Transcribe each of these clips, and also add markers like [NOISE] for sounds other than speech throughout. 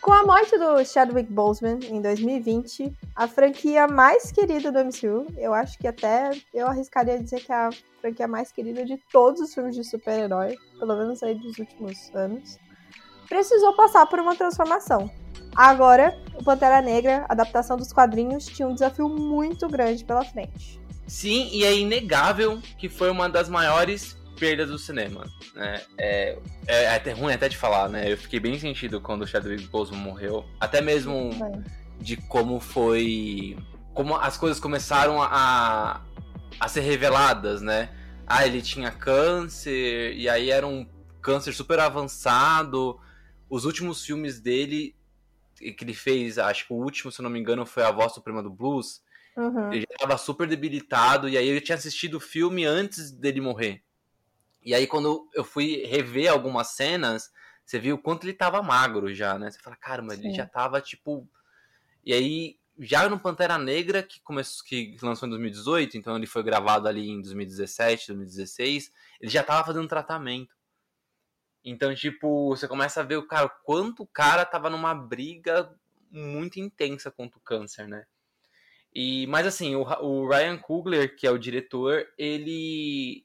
Com a morte do Chadwick Boseman em 2020, a franquia mais querida do MCU, eu acho que até eu arriscaria dizer que é a franquia mais querida de todos os filmes de super-herói, pelo menos aí dos últimos anos, precisou passar por uma transformação. Agora, o Pantera Negra, adaptação dos quadrinhos, tinha um desafio muito grande pela frente. Sim, e é inegável que foi uma das maiores perdas do cinema. Né? É, é, é até ruim até de falar, né? Eu fiquei bem sentido quando o Chadwick Boseman morreu. Até mesmo de como foi... Como as coisas começaram a, a ser reveladas, né? Ah, ele tinha câncer, e aí era um câncer super avançado. Os últimos filmes dele que ele fez, acho que o último, se não me engano, foi A Voz Suprema do Blues. Uhum. Ele já tava super debilitado, e aí eu tinha assistido o filme antes dele morrer. E aí, quando eu fui rever algumas cenas, você viu o quanto ele tava magro já, né? Você fala, caramba, Sim. ele já tava tipo. E aí, já no Pantera Negra, que começou, que lançou em 2018, então ele foi gravado ali em 2017, 2016, ele já tava fazendo tratamento. Então, tipo, você começa a ver o cara, quanto o cara tava numa briga muito intensa contra o câncer, né? E, mas assim, o, o Ryan Coogler, que é o diretor, ele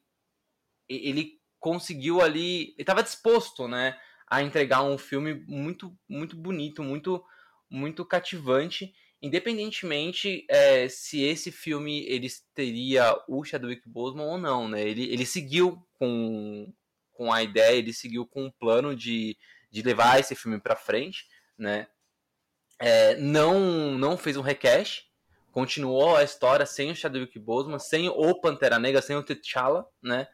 ele conseguiu ali, ele estava disposto, né, a entregar um filme muito muito bonito, muito muito cativante, independentemente é, se esse filme ele teria o Chadwick Boseman ou não, né? Ele, ele seguiu com com a ideia, ele seguiu com um plano de, de levar esse filme para frente, né? É, não, não fez um recast, continuou a história sem o Chadwick Boseman, sem o Pantera Negra, sem o T'Challa, né?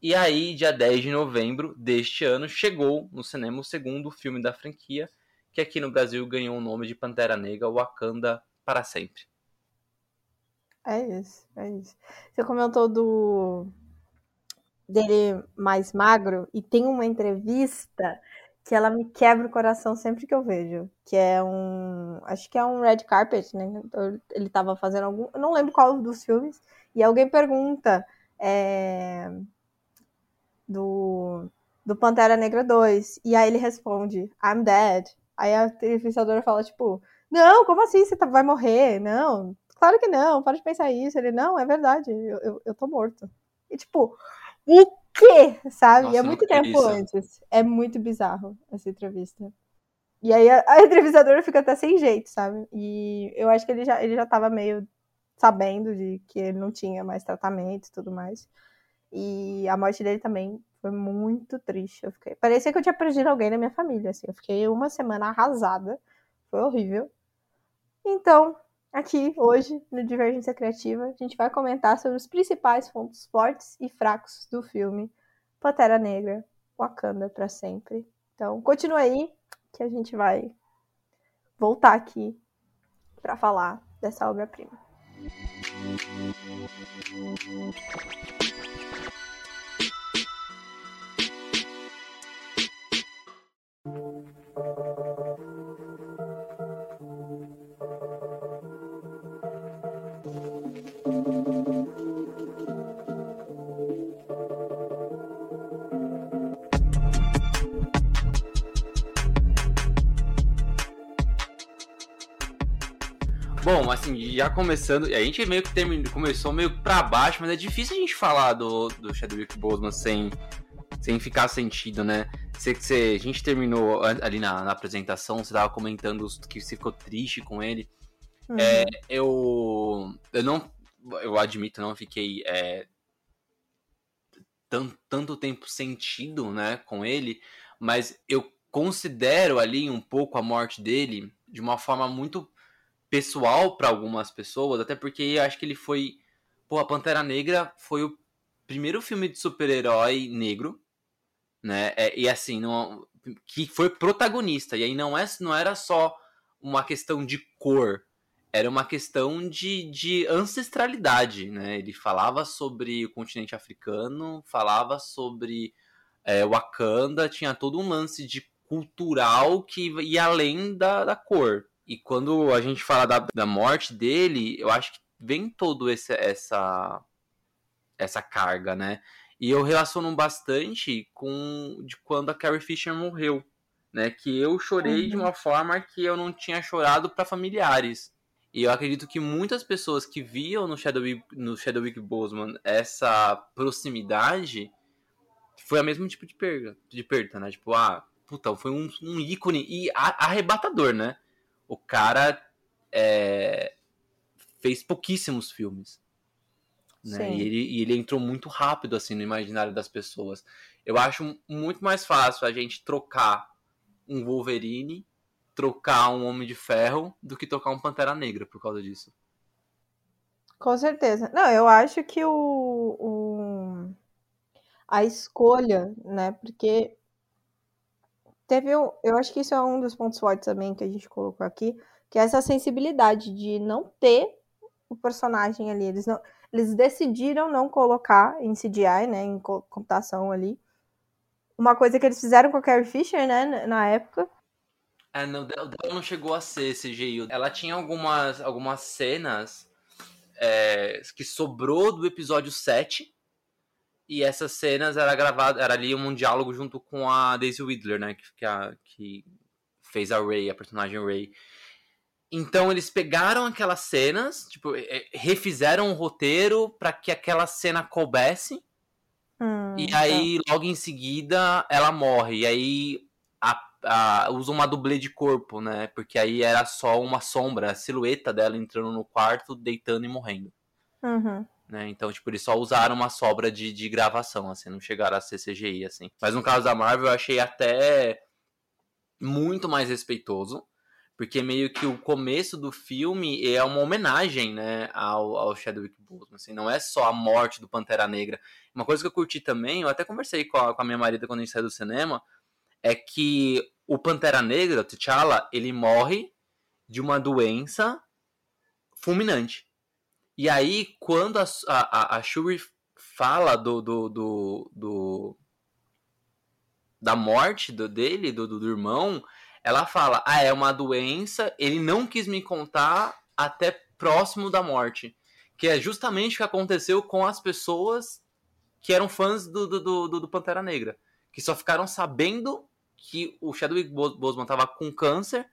E aí, dia 10 de novembro deste ano, chegou no cinema o segundo filme da franquia, que aqui no Brasil ganhou o nome de Pantera Negra Wakanda para sempre. É isso, é isso. Você comentou do dele mais magro e tem uma entrevista que ela me quebra o coração sempre que eu vejo, que é um, acho que é um red carpet, né? Ele tava fazendo algum, eu não lembro qual dos filmes, e alguém pergunta é, do do Pantera Negra 2, e aí ele responde, I'm dead. Aí a entrevistadora fala tipo, não, como assim você tá, vai morrer? Não, claro que não, para de pensar isso. Ele, não, é verdade, eu, eu, eu tô morto. E tipo, o quê? Sabe? Nossa, e é muito tempo isso. antes. É muito bizarro essa entrevista. E aí a, a, entrevistadora fica até sem jeito, sabe? E eu acho que ele já, ele já tava meio sabendo de que ele não tinha mais tratamento e tudo mais. E a morte dele também foi muito triste. Eu fiquei... Parecia que eu tinha perdido alguém na minha família, assim. Eu fiquei uma semana arrasada. Foi horrível. Então, Aqui, hoje, no Divergência Criativa, a gente vai comentar sobre os principais pontos fortes e fracos do filme Pantera Negra, Wakanda para sempre. Então, continua aí que a gente vai voltar aqui para falar dessa obra-prima. Já começando, a gente meio que terminou, começou meio pra baixo, mas é difícil a gente falar do, do Chadwick Boseman sem, sem ficar sentido, né? Você, você, a gente terminou ali na, na apresentação, você tava comentando que você ficou triste com ele. Uhum. É, eu, eu não, eu admito, não fiquei é, tanto, tanto tempo sentido, né, com ele, mas eu considero ali um pouco a morte dele de uma forma muito pessoal para algumas pessoas, até porque acho que ele foi. Pô, a Pantera Negra foi o primeiro filme de super-herói negro, né? É, e assim, não, que foi protagonista. E aí não, é, não era só uma questão de cor, era uma questão de, de ancestralidade, né? Ele falava sobre o continente africano, falava sobre é, Wakanda, tinha todo um lance de cultural que ia além da, da cor. E quando a gente fala da, da morte dele, eu acho que vem todo esse, essa essa carga, né? E eu relaciono bastante com de quando a Carrie Fisher morreu, né? Que eu chorei uhum. de uma forma que eu não tinha chorado para familiares. E eu acredito que muitas pessoas que viam no Chadwick, no Chadwick Boseman essa proximidade foi o mesmo tipo de perda, de perda, né? Tipo, ah, puta, foi um, um ícone e arrebatador, né? O cara é, fez pouquíssimos filmes. Né? E, ele, e ele entrou muito rápido assim no imaginário das pessoas. Eu acho muito mais fácil a gente trocar um Wolverine, trocar um Homem de Ferro, do que trocar um Pantera Negra por causa disso. Com certeza. Não, eu acho que o, o a escolha, né? Porque teve um, eu acho que isso é um dos pontos fortes também que a gente colocou aqui, que é essa sensibilidade de não ter o personagem ali. Eles não, eles decidiram não colocar em CGI, né, em computação ali. Uma coisa que eles fizeram com a Carrie Fisher, né, na época. É, não, dela não chegou a ser CGI. Ela tinha algumas, algumas cenas é, que sobrou do episódio 7. E essas cenas era gravado, era ali um diálogo junto com a Daisy Whittler, né, que, que, a, que fez a Ray, a personagem Ray. Então eles pegaram aquelas cenas, tipo, refizeram o roteiro para que aquela cena coubesse. Hum, e tá. aí, logo em seguida, ela morre. E aí a, a, usa uma dublê de corpo, né? Porque aí era só uma sombra, a silhueta dela entrando no quarto, deitando e morrendo. Uhum. Né? Então, tipo, eles só usaram uma sobra de, de gravação, assim, não chegaram a ser CGI, assim. Mas no caso da Marvel, eu achei até muito mais respeitoso porque meio que o começo do filme é uma homenagem, né, ao, ao Chadwick Boseman, assim, não é só a morte do Pantera Negra. Uma coisa que eu curti também, eu até conversei com a, com a minha marida quando a gente saiu do cinema, é que o Pantera Negra, o T'Challa, ele morre de uma doença fulminante. E aí, quando a, a, a Shuri fala do, do, do, do da morte do, dele, do, do, do irmão, ela fala: Ah, é uma doença, ele não quis me contar até próximo da morte. Que é justamente o que aconteceu com as pessoas que eram fãs do, do, do, do Pantera Negra. Que só ficaram sabendo que o Chadwick Boseman tava com câncer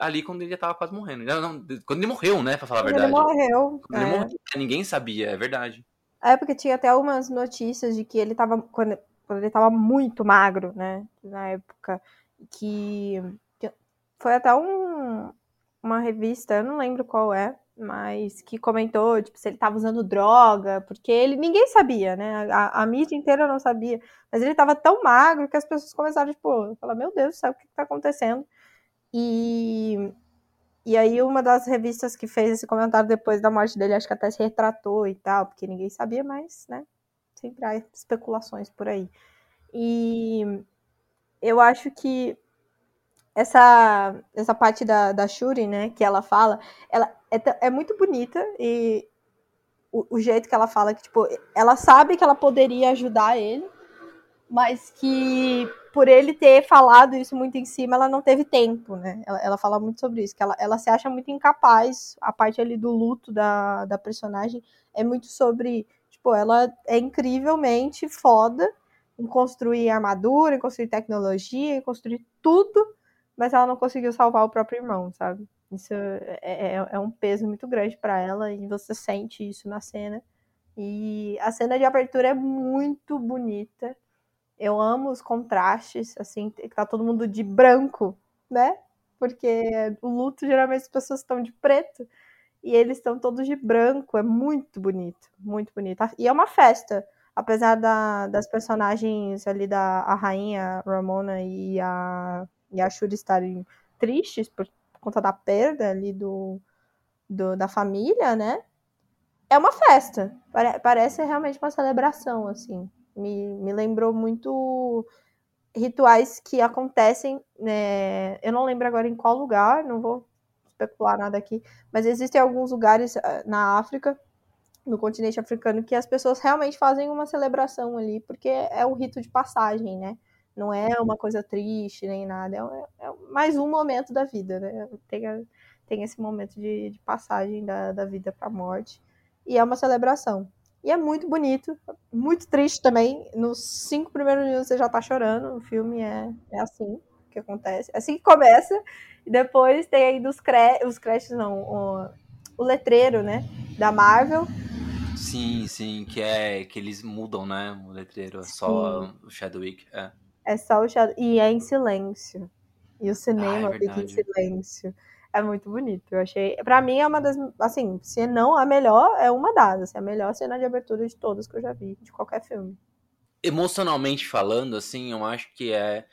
ali quando ele já tava quase morrendo. Não, não, quando ele morreu, né, pra falar a verdade. Ele morreu. Quando é. ele morreu, ninguém sabia, é verdade. É, porque tinha até algumas notícias de que ele tava. Quando, quando ele tava muito magro, né? Na época que, que foi até um, uma revista, eu não lembro qual é, mas que comentou, tipo, se ele estava usando droga, porque ele ninguém sabia, né? A, a, mídia inteira não sabia, mas ele estava tão magro que as pessoas começaram, tipo, falar, meu Deus do céu, o que está acontecendo? E, e aí uma das revistas que fez esse comentário depois da morte dele, acho que até se retratou e tal, porque ninguém sabia, mas, né? Sempre há especulações por aí. E eu acho que essa, essa parte da, da Shuri, né, que ela fala, ela é, é muito bonita e o, o, jeito que ela fala que, tipo, ela sabe que ela poderia ajudar ele, mas que por ele ter falado isso muito em cima, ela não teve tempo, né? Ela, ela fala muito sobre isso, que ela, ela se acha muito incapaz, a parte ali do luto da, da personagem é muito sobre, tipo, ela é incrivelmente foda, em construir armadura, em construir tecnologia, em construir tudo, mas ela não conseguiu salvar o próprio irmão, sabe? Isso é, é, é um peso muito grande para ela e você sente isso na cena. E a cena de abertura é muito bonita. Eu amo os contrastes, assim, tá todo mundo de branco, né? Porque o luto geralmente as pessoas estão de preto e eles estão todos de branco. É muito bonito, muito bonito. E é uma festa apesar da, das personagens ali da a rainha Ramona e a, e a Shuri estarem tristes por, por conta da perda ali do, do, da família, né? É uma festa. Pare, parece realmente uma celebração, assim. Me, me lembrou muito rituais que acontecem, né? Eu não lembro agora em qual lugar, não vou especular nada aqui, mas existem alguns lugares ah, na África no continente africano que as pessoas realmente fazem uma celebração ali, porque é um rito de passagem, né? Não é uma coisa triste nem nada, é, é mais um momento da vida, né? Tem, tem esse momento de, de passagem da, da vida para a morte, e é uma celebração. E é muito bonito, muito triste também. Nos cinco primeiros minutos você já tá chorando, o filme é, é assim que acontece. É assim que começa, e depois tem aí os, cre os créditos, não, o, o letreiro, né, da Marvel, Sim, sim, que é que eles mudam, né? O letreiro, é só sim. o Shadwick. É. é só o Shadow. E é em silêncio. E o cinema ah, é fica em silêncio. É muito bonito. Eu achei. Pra mim é uma das. Assim, se não a melhor, é uma das. Assim, a melhor cena de abertura de todas que eu já vi, de qualquer filme. Emocionalmente falando, assim, eu acho que é.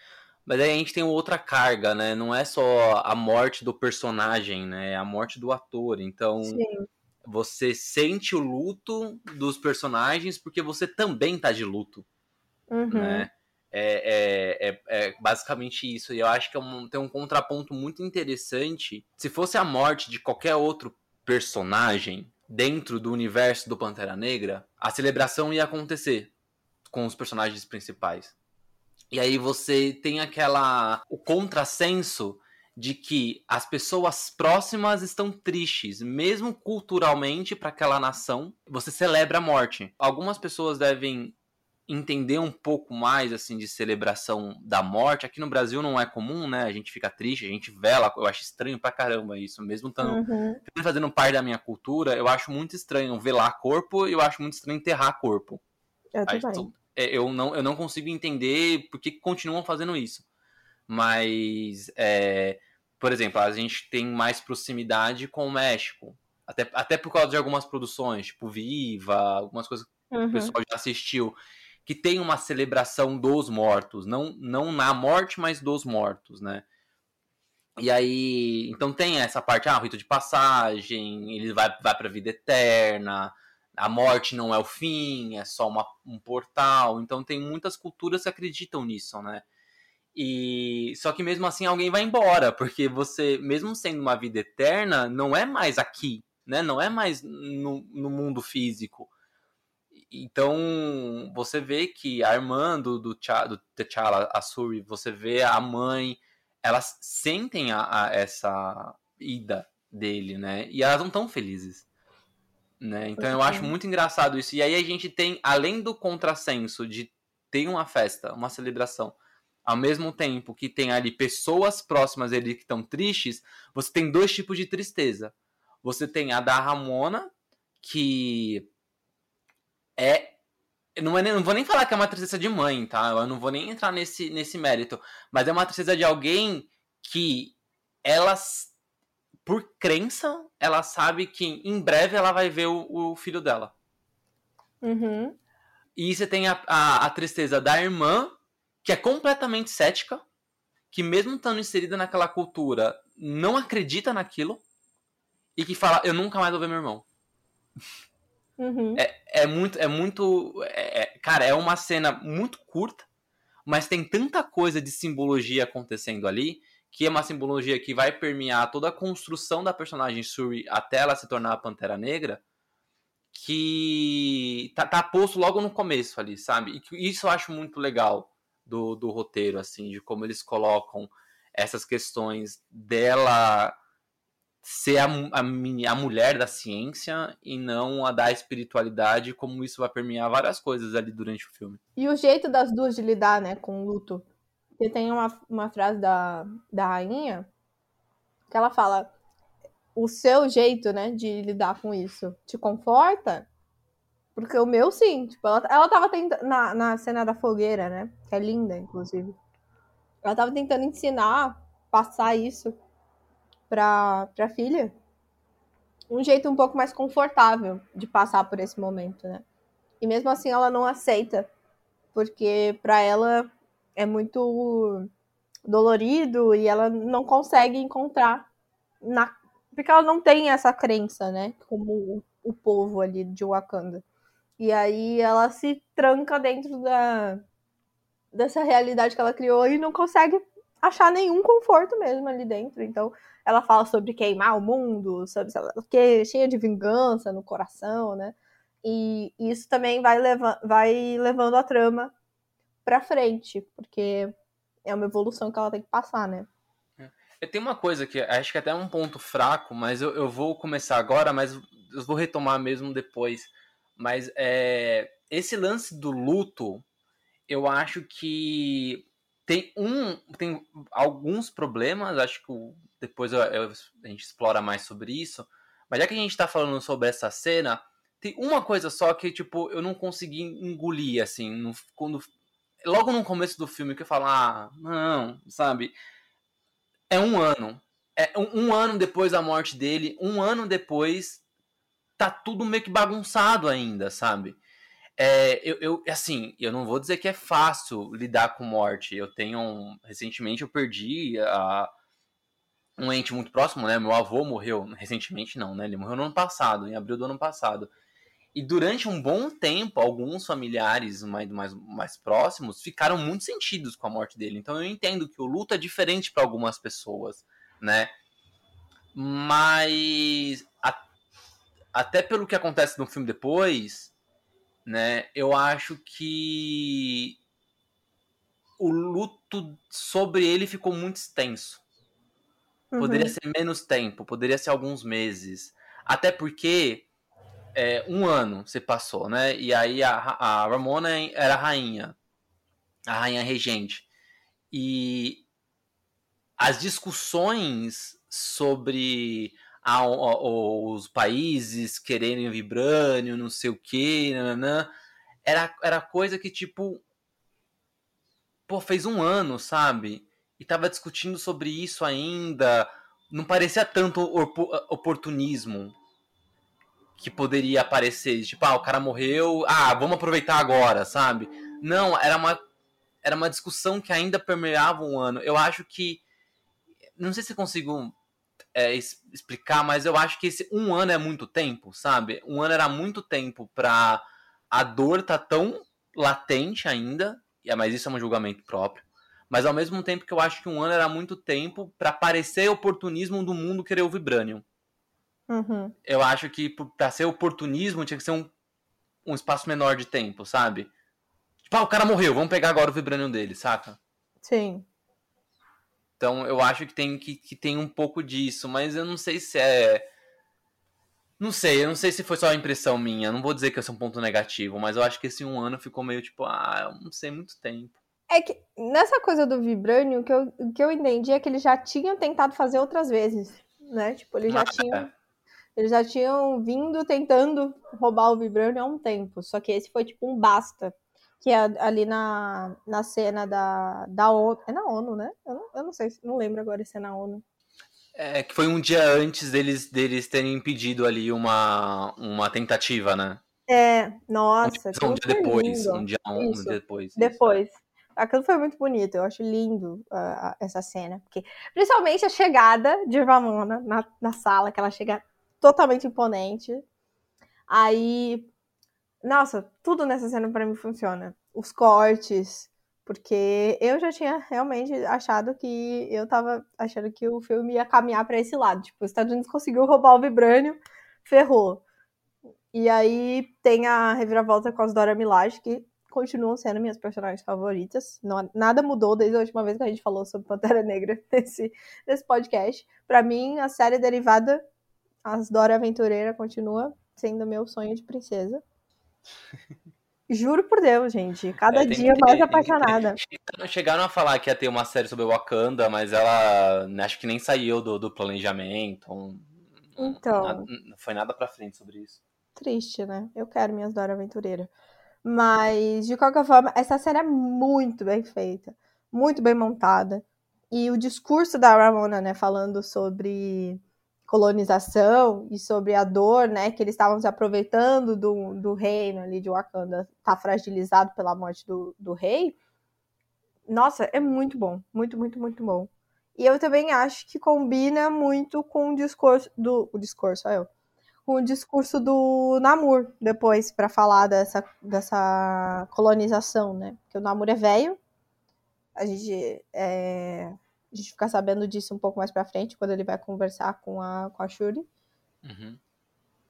Mas aí a gente tem outra carga, né? Não é só a morte do personagem, né? É a morte do ator. Então, Sim você sente o luto dos personagens porque você também tá de luto. Uhum. Né? É, é, é, é, basicamente isso. E eu acho que é um, tem um contraponto muito interessante. Se fosse a morte de qualquer outro personagem dentro do universo do Pantera Negra, a celebração ia acontecer com os personagens principais. E aí você tem aquela. o contrassenso de que as pessoas próximas estão tristes, mesmo culturalmente para aquela nação, você celebra a morte. Algumas pessoas devem entender um pouco mais assim de celebração da morte. Aqui no Brasil não é comum, né? A gente fica triste, a gente vela. Eu acho estranho pra caramba isso, mesmo estando uhum. fazendo parte da minha cultura. Eu acho muito estranho velar corpo e eu acho muito estranho enterrar corpo. Eu, também. É, eu não eu não consigo entender por que continuam fazendo isso. Mas é, por exemplo, a gente tem mais proximidade com o México. Até, até por causa de algumas produções, tipo Viva, algumas coisas que uhum. o pessoal já assistiu, que tem uma celebração dos mortos, não, não na morte, mas dos mortos, né? E aí, então tem essa parte, ah, o rito de passagem, ele vai, vai pra vida eterna, a morte não é o fim, é só uma, um portal. Então tem muitas culturas que acreditam nisso, né? E só que mesmo assim alguém vai embora, porque você, mesmo sendo uma vida eterna, não é mais aqui, né? Não é mais no, no mundo físico. Então você vê que a irmã do, do, do T'Challa, a Suri, você vê a mãe, elas sentem a, a, essa ida dele, né? E elas não estão felizes. Né? Então eu acho muito engraçado isso. E aí a gente tem, além do contrassenso de ter uma festa, uma celebração, ao mesmo tempo que tem ali pessoas próximas dele que estão tristes, você tem dois tipos de tristeza. Você tem a da Ramona, que é. Não, é, não vou nem falar que é uma tristeza de mãe, tá? Eu não vou nem entrar nesse, nesse mérito. Mas é uma tristeza de alguém que ela, por crença, ela sabe que em breve ela vai ver o, o filho dela. Uhum. E você tem a, a, a tristeza da irmã, que é completamente cética, que mesmo estando inserida naquela cultura, não acredita naquilo e que fala, eu nunca mais vou ver meu irmão. [LAUGHS] Uhum. É, é muito, é muito, é, é, cara, é uma cena muito curta, mas tem tanta coisa de simbologia acontecendo ali que é uma simbologia que vai permear toda a construção da personagem Suri até ela se tornar a Pantera Negra, que tá, tá posto logo no começo ali, sabe? E isso eu acho muito legal do, do roteiro, assim, de como eles colocam essas questões dela ser a, a, a, mulher da ciência e não a da espiritualidade, como isso vai permear várias coisas ali durante o filme. E o jeito das duas de lidar, né, com o luto. Porque tem uma, uma frase da, da rainha que ela fala: o seu jeito, né, de lidar com isso te conforta? Porque o meu, sim. Tipo, ela, ela tava tentando. Na, na cena da fogueira, né? Que é linda, inclusive. Ela tava tentando ensinar, passar isso pra, pra filha. Um jeito um pouco mais confortável de passar por esse momento, né? E mesmo assim ela não aceita, porque para ela é muito dolorido e ela não consegue encontrar na porque ela não tem essa crença, né, como o, o povo ali de Wakanda. E aí ela se tranca dentro da dessa realidade que ela criou e não consegue achar nenhum conforto mesmo ali dentro. Então, ela fala sobre queimar o mundo, sobre que cheia de vingança no coração, né? E isso também vai, leva vai levando a trama pra frente, porque é uma evolução que ela tem que passar, né? É. Tem uma coisa que acho que é até é um ponto fraco, mas eu, eu vou começar agora, mas eu vou retomar mesmo depois. Mas é, esse lance do luto, eu acho que tem um tem alguns problemas acho que depois eu, eu, a gente explora mais sobre isso mas já que a gente tá falando sobre essa cena tem uma coisa só que tipo eu não consegui engolir assim no, quando logo no começo do filme que eu falo ah não sabe? É um ano. É um, um ano depois da morte dele um ano depois tá tudo meio que bagunçado ainda sabe é, eu, eu, assim, eu não vou dizer que é fácil lidar com morte. Eu tenho. Um, recentemente eu perdi a, um ente muito próximo, né? Meu avô morreu. Recentemente não, né? Ele morreu no ano passado, em abril do ano passado. E durante um bom tempo, alguns familiares mais, mais, mais próximos ficaram muito sentidos com a morte dele. Então eu entendo que o luto é diferente para algumas pessoas, né? Mas a, até pelo que acontece no filme depois, né? Eu acho que o luto sobre ele ficou muito extenso. Uhum. Poderia ser menos tempo, poderia ser alguns meses. Até porque é, um ano se passou, né? E aí a, a Ramona era a rainha, a rainha regente. E as discussões sobre a, a, os países quererem vibrânio, não sei o que, era, era coisa que, tipo, pô, fez um ano, sabe? E tava discutindo sobre isso ainda. Não parecia tanto oportunismo que poderia aparecer. Tipo, ah, o cara morreu, ah, vamos aproveitar agora, sabe? Não, era uma, era uma discussão que ainda permeava um ano. Eu acho que. Não sei se consigo é, explicar, mas eu acho que esse um ano é muito tempo, sabe? Um ano era muito tempo pra a dor tá tão latente ainda, mas isso é um julgamento próprio. Mas ao mesmo tempo que eu acho que um ano era muito tempo para parecer oportunismo do mundo querer o Vibranium. Uhum. Eu acho que para ser oportunismo tinha que ser um, um espaço menor de tempo, sabe? Tipo, ah, o cara morreu, vamos pegar agora o Vibranium dele, saca? Sim. Então eu acho que tem, que, que tem um pouco disso, mas eu não sei se é. Não sei, eu não sei se foi só a impressão minha. Não vou dizer que esse é um ponto negativo, mas eu acho que esse um ano ficou meio tipo, ah, eu não sei muito tempo. É que nessa coisa do Vibranium, o que eu, que eu entendi é que eles já tinham tentado fazer outras vezes, né? Tipo, eles já ah, tinham. É. Eles já tinham vindo tentando roubar o Vibranium há um tempo. Só que esse foi tipo um basta que é ali na, na cena da, da ONU. É na ONU, né? Eu não, eu não sei, não lembro agora se é na ONU. É, que foi um dia antes deles, deles terem impedido ali uma, uma tentativa, né? É, nossa. Um, dia depois, um dia, um, um dia depois. Depois. Isso. Aquilo foi muito bonito, eu acho lindo uh, essa cena. Porque, principalmente a chegada de Ramona na, na sala, que ela chega totalmente imponente. Aí nossa, tudo nessa cena para mim funciona. Os cortes, porque eu já tinha realmente achado que eu tava achando que o filme ia caminhar para esse lado. Tipo, os Estados Unidos conseguiu roubar o Vibrânio, ferrou. E aí tem a reviravolta com as Dora Milaje, que continuam sendo minhas personagens favoritas. Não, nada mudou desde a última vez que a gente falou sobre Pantera Negra [LAUGHS] nesse, nesse podcast. Para mim, a série derivada, as Dora Aventureira, continua sendo meu sonho de princesa. Juro por Deus, gente. Cada é, dia mais apaixonada. Chegaram a falar que ia ter uma série sobre Wakanda, mas ela né, acho que nem saiu do, do planejamento. Então. Nada, não foi nada pra frente sobre isso. Triste, né? Eu quero minhas Dora Aventureira. Mas, de qualquer forma, essa série é muito bem feita. Muito bem montada. E o discurso da Ramona, né, falando sobre colonização e sobre a dor, né, que eles estavam se aproveitando do, do reino ali de Wakanda, tá fragilizado pela morte do, do rei. Nossa, é muito bom, muito, muito, muito bom. E eu também acho que combina muito com o discurso do o discurso, eu, com o discurso do Namor depois para falar dessa, dessa colonização, né? Porque o Namor é velho, a gente é, a gente fica sabendo disso um pouco mais pra frente, quando ele vai conversar com a, com a Shuri. Uhum.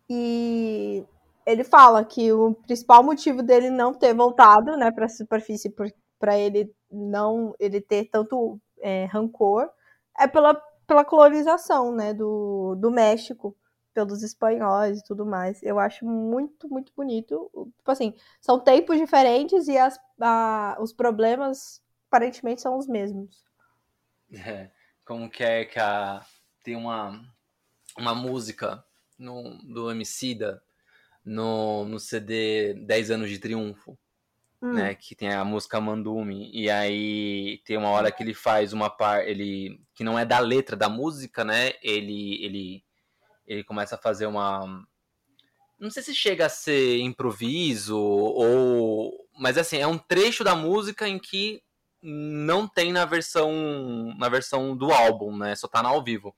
E ele fala que o principal motivo dele não ter voltado, né, pra superfície, para ele não ele ter tanto é, rancor, é pela, pela colonização, né, do, do México pelos espanhóis e tudo mais. Eu acho muito, muito bonito. Tipo assim, são tempos diferentes e as, a, os problemas aparentemente são os mesmos. É, como que é que a, tem uma, uma música no, do Emicida no, no CD 10 anos de triunfo, hum. né, que tem a música Mandume, e aí tem uma hora que ele faz uma par, ele que não é da letra da música, né? Ele ele ele começa a fazer uma não sei se chega a ser improviso ou mas assim, é um trecho da música em que não tem na versão na versão do álbum, né? Só tá no ao vivo.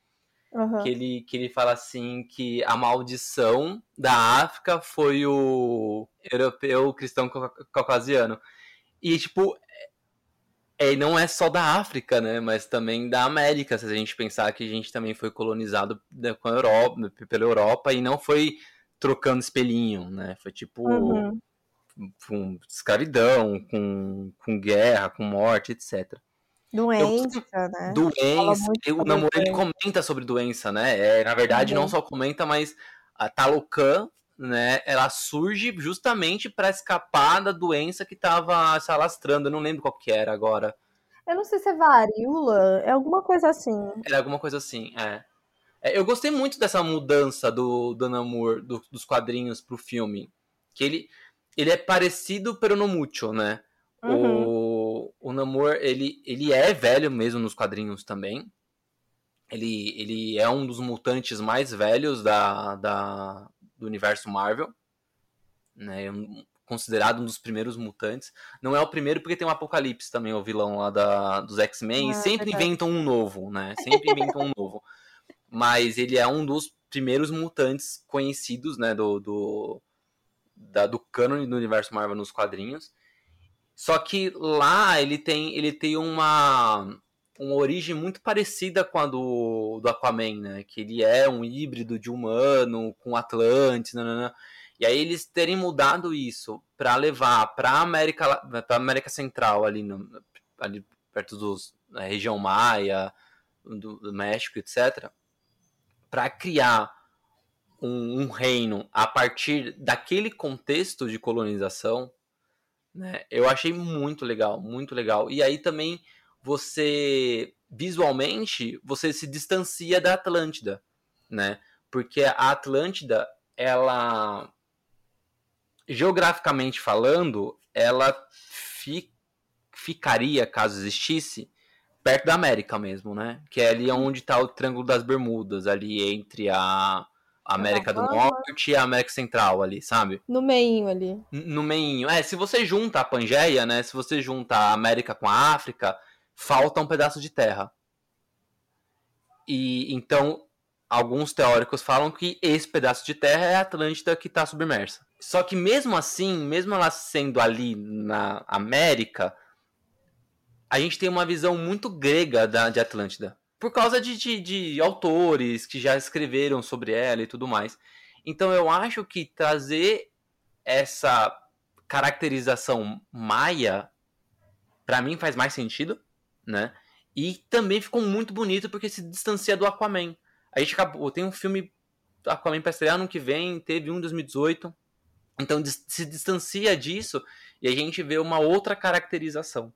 Uhum. Que, ele, que ele fala assim que a maldição da África foi o europeu cristão caucasiano. E, tipo, é, não é só da África, né? Mas também da América, se a gente pensar que a gente também foi colonizado com a Europa, pela Europa e não foi trocando espelhinho, né? Foi tipo. Uhum com escravidão, com, com guerra, com morte, etc. Doença, eu, né? Doença. O namoro ele comenta sobre doença, né? É, na verdade, uhum. não só comenta, mas a Talocan, né? Ela surge justamente para escapar da doença que estava se alastrando. Eu não lembro qual que era agora. Eu não sei se é varíola, é alguma coisa assim. Era alguma coisa assim, é. é eu gostei muito dessa mudança do, do Namor, do, dos quadrinhos pro filme. Que ele, ele é parecido, pero no mucho, né? Uhum. O, o Namor, ele, ele é velho mesmo nos quadrinhos também. Ele, ele é um dos mutantes mais velhos da, da, do universo Marvel. Né? É considerado um dos primeiros mutantes. Não é o primeiro porque tem o Apocalipse também, o vilão lá da, dos X-Men. Ah, e sempre verdade. inventam um novo, né? Sempre inventam um novo. [LAUGHS] Mas ele é um dos primeiros mutantes conhecidos, né? Do, do, da, do cânone do universo Marvel nos quadrinhos. Só que lá ele tem, ele tem uma, uma origem muito parecida com a do, do Aquaman, né? Que ele é um híbrido de humano com Atlantis, nanana. E aí eles terem mudado isso para levar para América, para América Central ali, no, ali perto dos da região Maia, do, do México, etc. Para criar um, um, reino a partir daquele contexto de colonização, né? Eu achei muito legal, muito legal. E aí também você visualmente você se distancia da Atlântida, né? Porque a Atlântida, ela geograficamente falando, ela fi, ficaria caso existisse perto da América mesmo, né? Que é ali onde está o Triângulo das Bermudas, ali entre a América do Norte e a América Central ali, sabe? No meinho ali. No meinho. É, se você junta a Pangeia, né? Se você junta a América com a África, falta um pedaço de terra. E então alguns teóricos falam que esse pedaço de terra é a Atlântida que está submersa. Só que mesmo assim, mesmo ela sendo ali na América, a gente tem uma visão muito grega da, de Atlântida por causa de, de, de, autores que já escreveram sobre ela e tudo mais. Então eu acho que trazer essa caracterização maia para mim faz mais sentido, né? E também ficou muito bonito porque se distancia do Aquaman. A gente acabou, tem um filme Aquaman para estrear ano que vem, teve um em 2018. Então se distancia disso e a gente vê uma outra caracterização,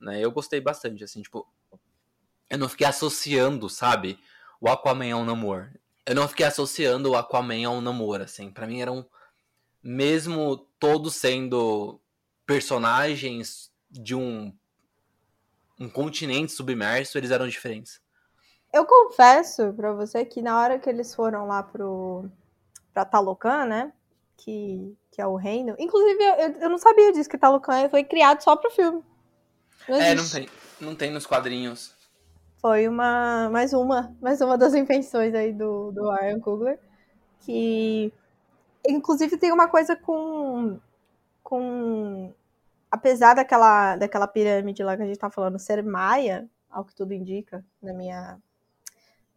né? Eu gostei bastante assim, tipo, eu não fiquei associando, sabe, o Aquaman ao Namor. Eu não fiquei associando o Aquaman ao Namor, assim. Para mim eram mesmo todos sendo personagens de um um continente submerso, eles eram diferentes. Eu confesso pra você que na hora que eles foram lá pro pra Talocan, né? Que, que é o reino. Inclusive, eu, eu não sabia disso, que Talocan foi criado só pro filme. Não é, não tem, não tem nos quadrinhos. Foi uma. Mais uma. Mais uma das invenções aí do, do Ryan Coogler. Que. Inclusive tem uma coisa com. Com. Apesar daquela, daquela pirâmide lá que a gente tá falando ser maia, ao que tudo indica, na minha,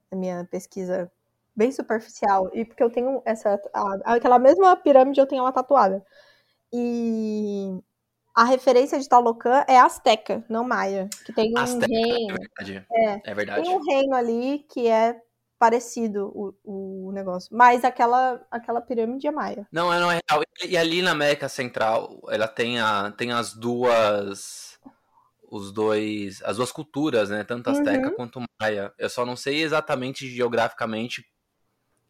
na minha pesquisa bem superficial, e porque eu tenho essa. A, aquela mesma pirâmide eu tenho ela tatuada. E a referência de Talocan é Azteca, não Maia. Que tem um Azteca, é reino. É verdade. É, é verdade. Tem um reino ali que é parecido o, o negócio. Mas aquela, aquela pirâmide é Maia. Não, não é real. E ali na América Central, ela tem, a, tem as duas. Os dois. As duas culturas, né? Tanto Azteca uhum. quanto Maia. Eu só não sei exatamente geograficamente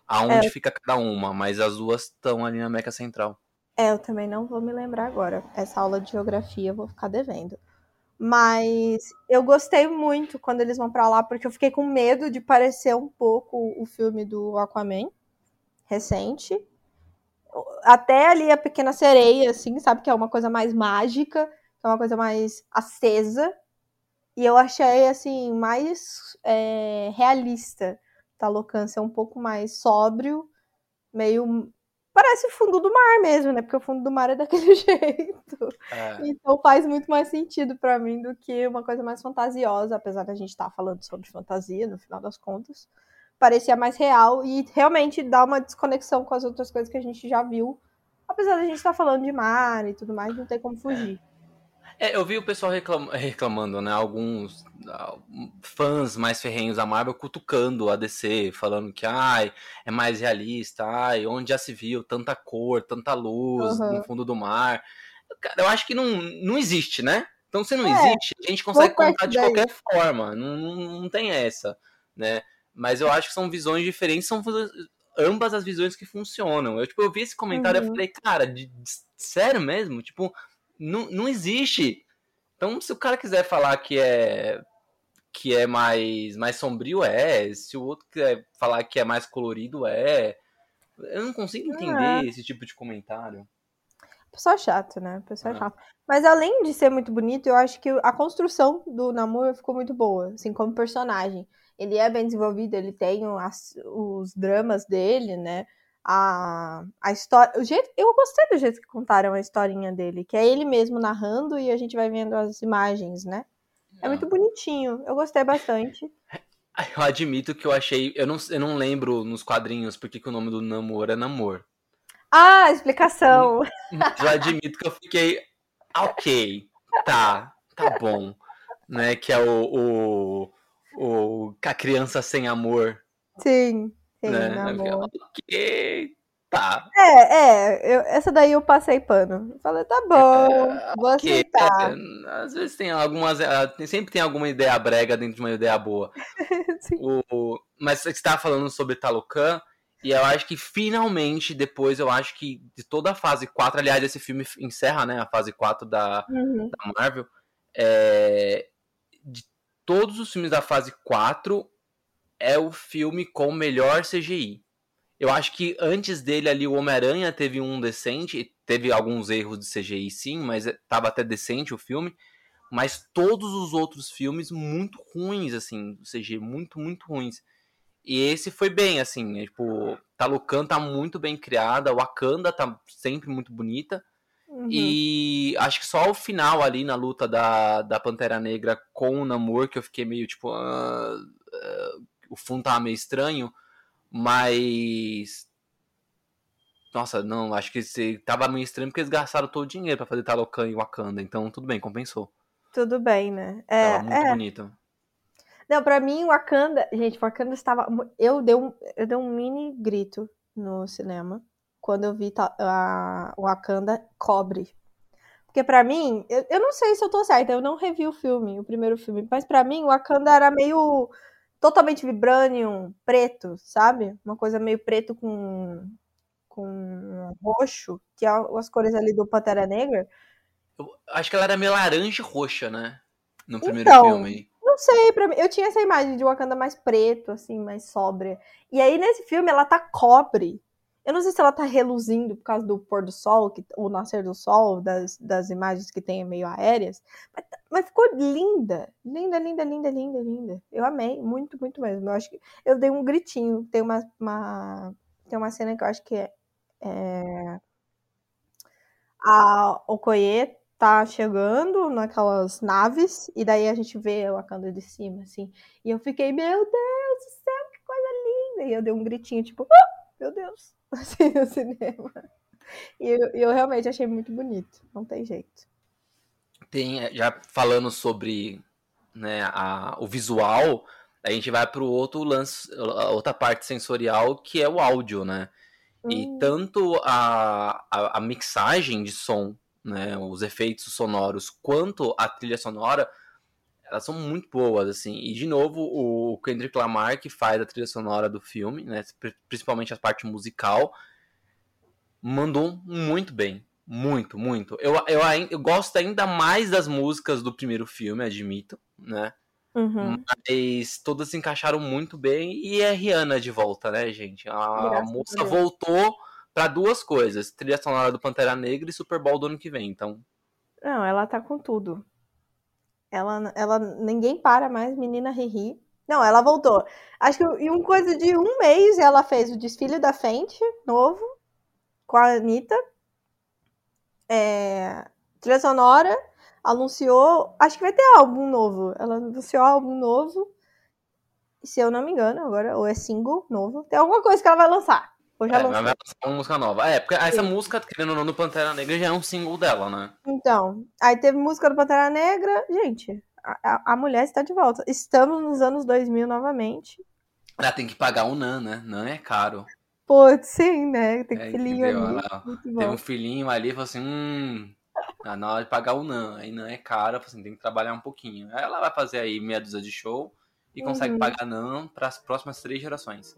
aonde é. fica cada uma, mas as duas estão ali na América Central. É, eu também não vou me lembrar agora. Essa aula de geografia eu vou ficar devendo. Mas eu gostei muito quando eles vão para lá, porque eu fiquei com medo de parecer um pouco o filme do Aquaman recente. Até ali a Pequena Sereia, assim, sabe? Que é uma coisa mais mágica, é uma coisa mais acesa. E eu achei, assim, mais é, realista. Talocan ser um pouco mais sóbrio, meio parece o fundo do mar mesmo, né? Porque o fundo do mar é daquele [LAUGHS] jeito. É. Então faz muito mais sentido para mim do que uma coisa mais fantasiosa, apesar da gente estar tá falando sobre fantasia no final das contas. Parecia mais real e realmente dá uma desconexão com as outras coisas que a gente já viu. Apesar da gente estar tá falando de mar e tudo mais, não tem como fugir. É. É, eu vi o pessoal reclamando, né? Alguns ah, fãs mais ferrenhos da Marvel cutucando a DC, falando que ai, é mais realista, ai, onde já se viu tanta cor, tanta luz uhum. no fundo do mar. Cara, eu acho que não, não existe, né? Então, se não é, existe, a gente consegue contar de qualquer forma. Não, não, não tem essa, né? Mas eu acho que são visões diferentes, são ambas as visões que funcionam. Eu, tipo, eu vi esse comentário e uhum. falei, cara, de, de, sério mesmo? Tipo, não, não existe. Então, se o cara quiser falar que é que é mais, mais sombrio, é. Se o outro quiser falar que é mais colorido, é. Eu não consigo entender é. esse tipo de comentário. Pessoal chato, né? Pessoal é. chato. Mas além de ser muito bonito, eu acho que a construção do Namor ficou muito boa, assim, como personagem. Ele é bem desenvolvido, ele tem as, os dramas dele, né? A, a história. O jeito, eu gostei do jeito que contaram a historinha dele, que é ele mesmo narrando e a gente vai vendo as imagens, né? É muito bonitinho. Eu gostei bastante. [LAUGHS] Eu admito que eu achei. Eu não, eu não lembro nos quadrinhos porque que o nome do Namor é Namor. Ah, explicação. [LAUGHS] Eu admito que eu fiquei. Ok, tá, tá bom. Né? Que é o, o, o. A criança sem amor. Sim. Sim, né? Ok, tá. É, é, eu, essa daí eu passei pano. falei, tá bom, é, vou okay, aceitar. É, às vezes tem algumas. Ah, sempre tem alguma ideia brega dentro de uma ideia boa. [LAUGHS] o, mas você está falando sobre Talocan, e eu acho que finalmente, depois, eu acho que de toda a fase 4, aliás, esse filme encerra, né, a fase 4 da, uhum. da Marvel. É, de todos os filmes da fase 4, é o filme com melhor CGI. Eu acho que antes dele ali o Homem-Aranha teve um decente, teve alguns erros de CGI sim, mas tava até decente o filme. Mas todos os outros filmes muito ruins, assim, CGI muito, muito ruins. E esse foi bem, assim, né? tipo, Talocan tá muito bem criada, Wakanda tá sempre muito bonita. Uhum. E acho que só o final ali na luta da, da Pantera Negra com o Namor que eu fiquei meio tipo. Uh, uh, o fundo tava meio estranho, mas. Nossa, não, acho que tava meio estranho porque eles gastaram todo o dinheiro para fazer Talocan e Wakanda, então tudo bem, compensou. Tudo bem, né? É, tava muito é. bonito. Não, pra mim, Wakanda. Gente, Wakanda estava. Eu dei um, eu dei um mini grito no cinema quando eu vi a, o Wakanda cobre. Porque para mim, eu, eu não sei se eu tô certa, eu não revi o filme, o primeiro filme, mas para mim o Wakanda era meio totalmente vibranium preto, sabe? Uma coisa meio preto com, com roxo, que é as cores ali do Pantera Negra. Eu acho que ela era meio laranja e roxa, né? No primeiro então, filme. não sei, pra mim, eu tinha essa imagem de Wakanda mais preto, assim, mais sóbria. E aí, nesse filme, ela tá cobre. Eu não sei se ela tá reluzindo por causa do pôr do sol, que, o nascer do sol, das, das imagens que tem meio aéreas. Mas, mas, ficou linda. Linda, linda, linda, linda, linda. Eu amei, muito, muito mesmo. Eu acho que eu dei um gritinho. Tem uma, uma tem uma cena que eu acho que é. é a tá chegando naquelas naves, e daí a gente vê o Wakanda de cima, assim. E eu fiquei, meu Deus do céu, que coisa linda! E eu dei um gritinho, tipo, oh, meu Deus! [LAUGHS] assim, no cinema. E eu, eu realmente achei muito bonito, não tem jeito. Tem, é, já falando sobre né, a, o visual, a gente vai para o outro lance, outra parte sensorial, que é o áudio, né? E hum. tanto a, a, a, mixagem de som, né, os efeitos sonoros, quanto a trilha sonora, elas são muito boas, assim. E, de novo, o Kendrick Lamar, que faz a trilha sonora do filme, né? Principalmente a parte musical, mandou muito bem. Muito, muito. Eu, eu, eu gosto ainda mais das músicas do primeiro filme, admito, né? Uhum. Mas todas se encaixaram muito bem. E é Rihanna de volta, né, gente? A, moça voltou para duas coisas: trilha sonora do Pantera Negra e Super Bowl do ano que vem. Então. Não, ela tá com tudo. Ela, ela, ninguém para mais, menina Riri. Não, ela voltou. Acho que em um coisa de um mês ela fez o desfile da frente novo com a Anitta. É, trilha sonora, anunciou. Acho que vai ter álbum novo. Ela anunciou álbum novo. Se eu não me engano, agora, ou é single novo. Tem alguma coisa que ela vai lançar. Ou já é, lançou. vai lançar uma música nova. É, porque essa Sim. música, querendo ou não, do Pantera Negra já é um single dela, né? Então, aí teve música do Pantera Negra. Gente, a, a mulher está de volta. Estamos nos anos 2000 novamente. Ela tem que pagar o NAN, né? NAN é caro. Pô, sim, né? Tem é, filhinho entendeu? ali. Ela, tem um filhinho ali e falou assim, hum... Ah, na hora de pagar o NAN, aí NAN é caro, assim, tem que trabalhar um pouquinho. Aí ela vai fazer aí meia dúzia de show e consegue uhum. pagar NAN para as próximas três gerações.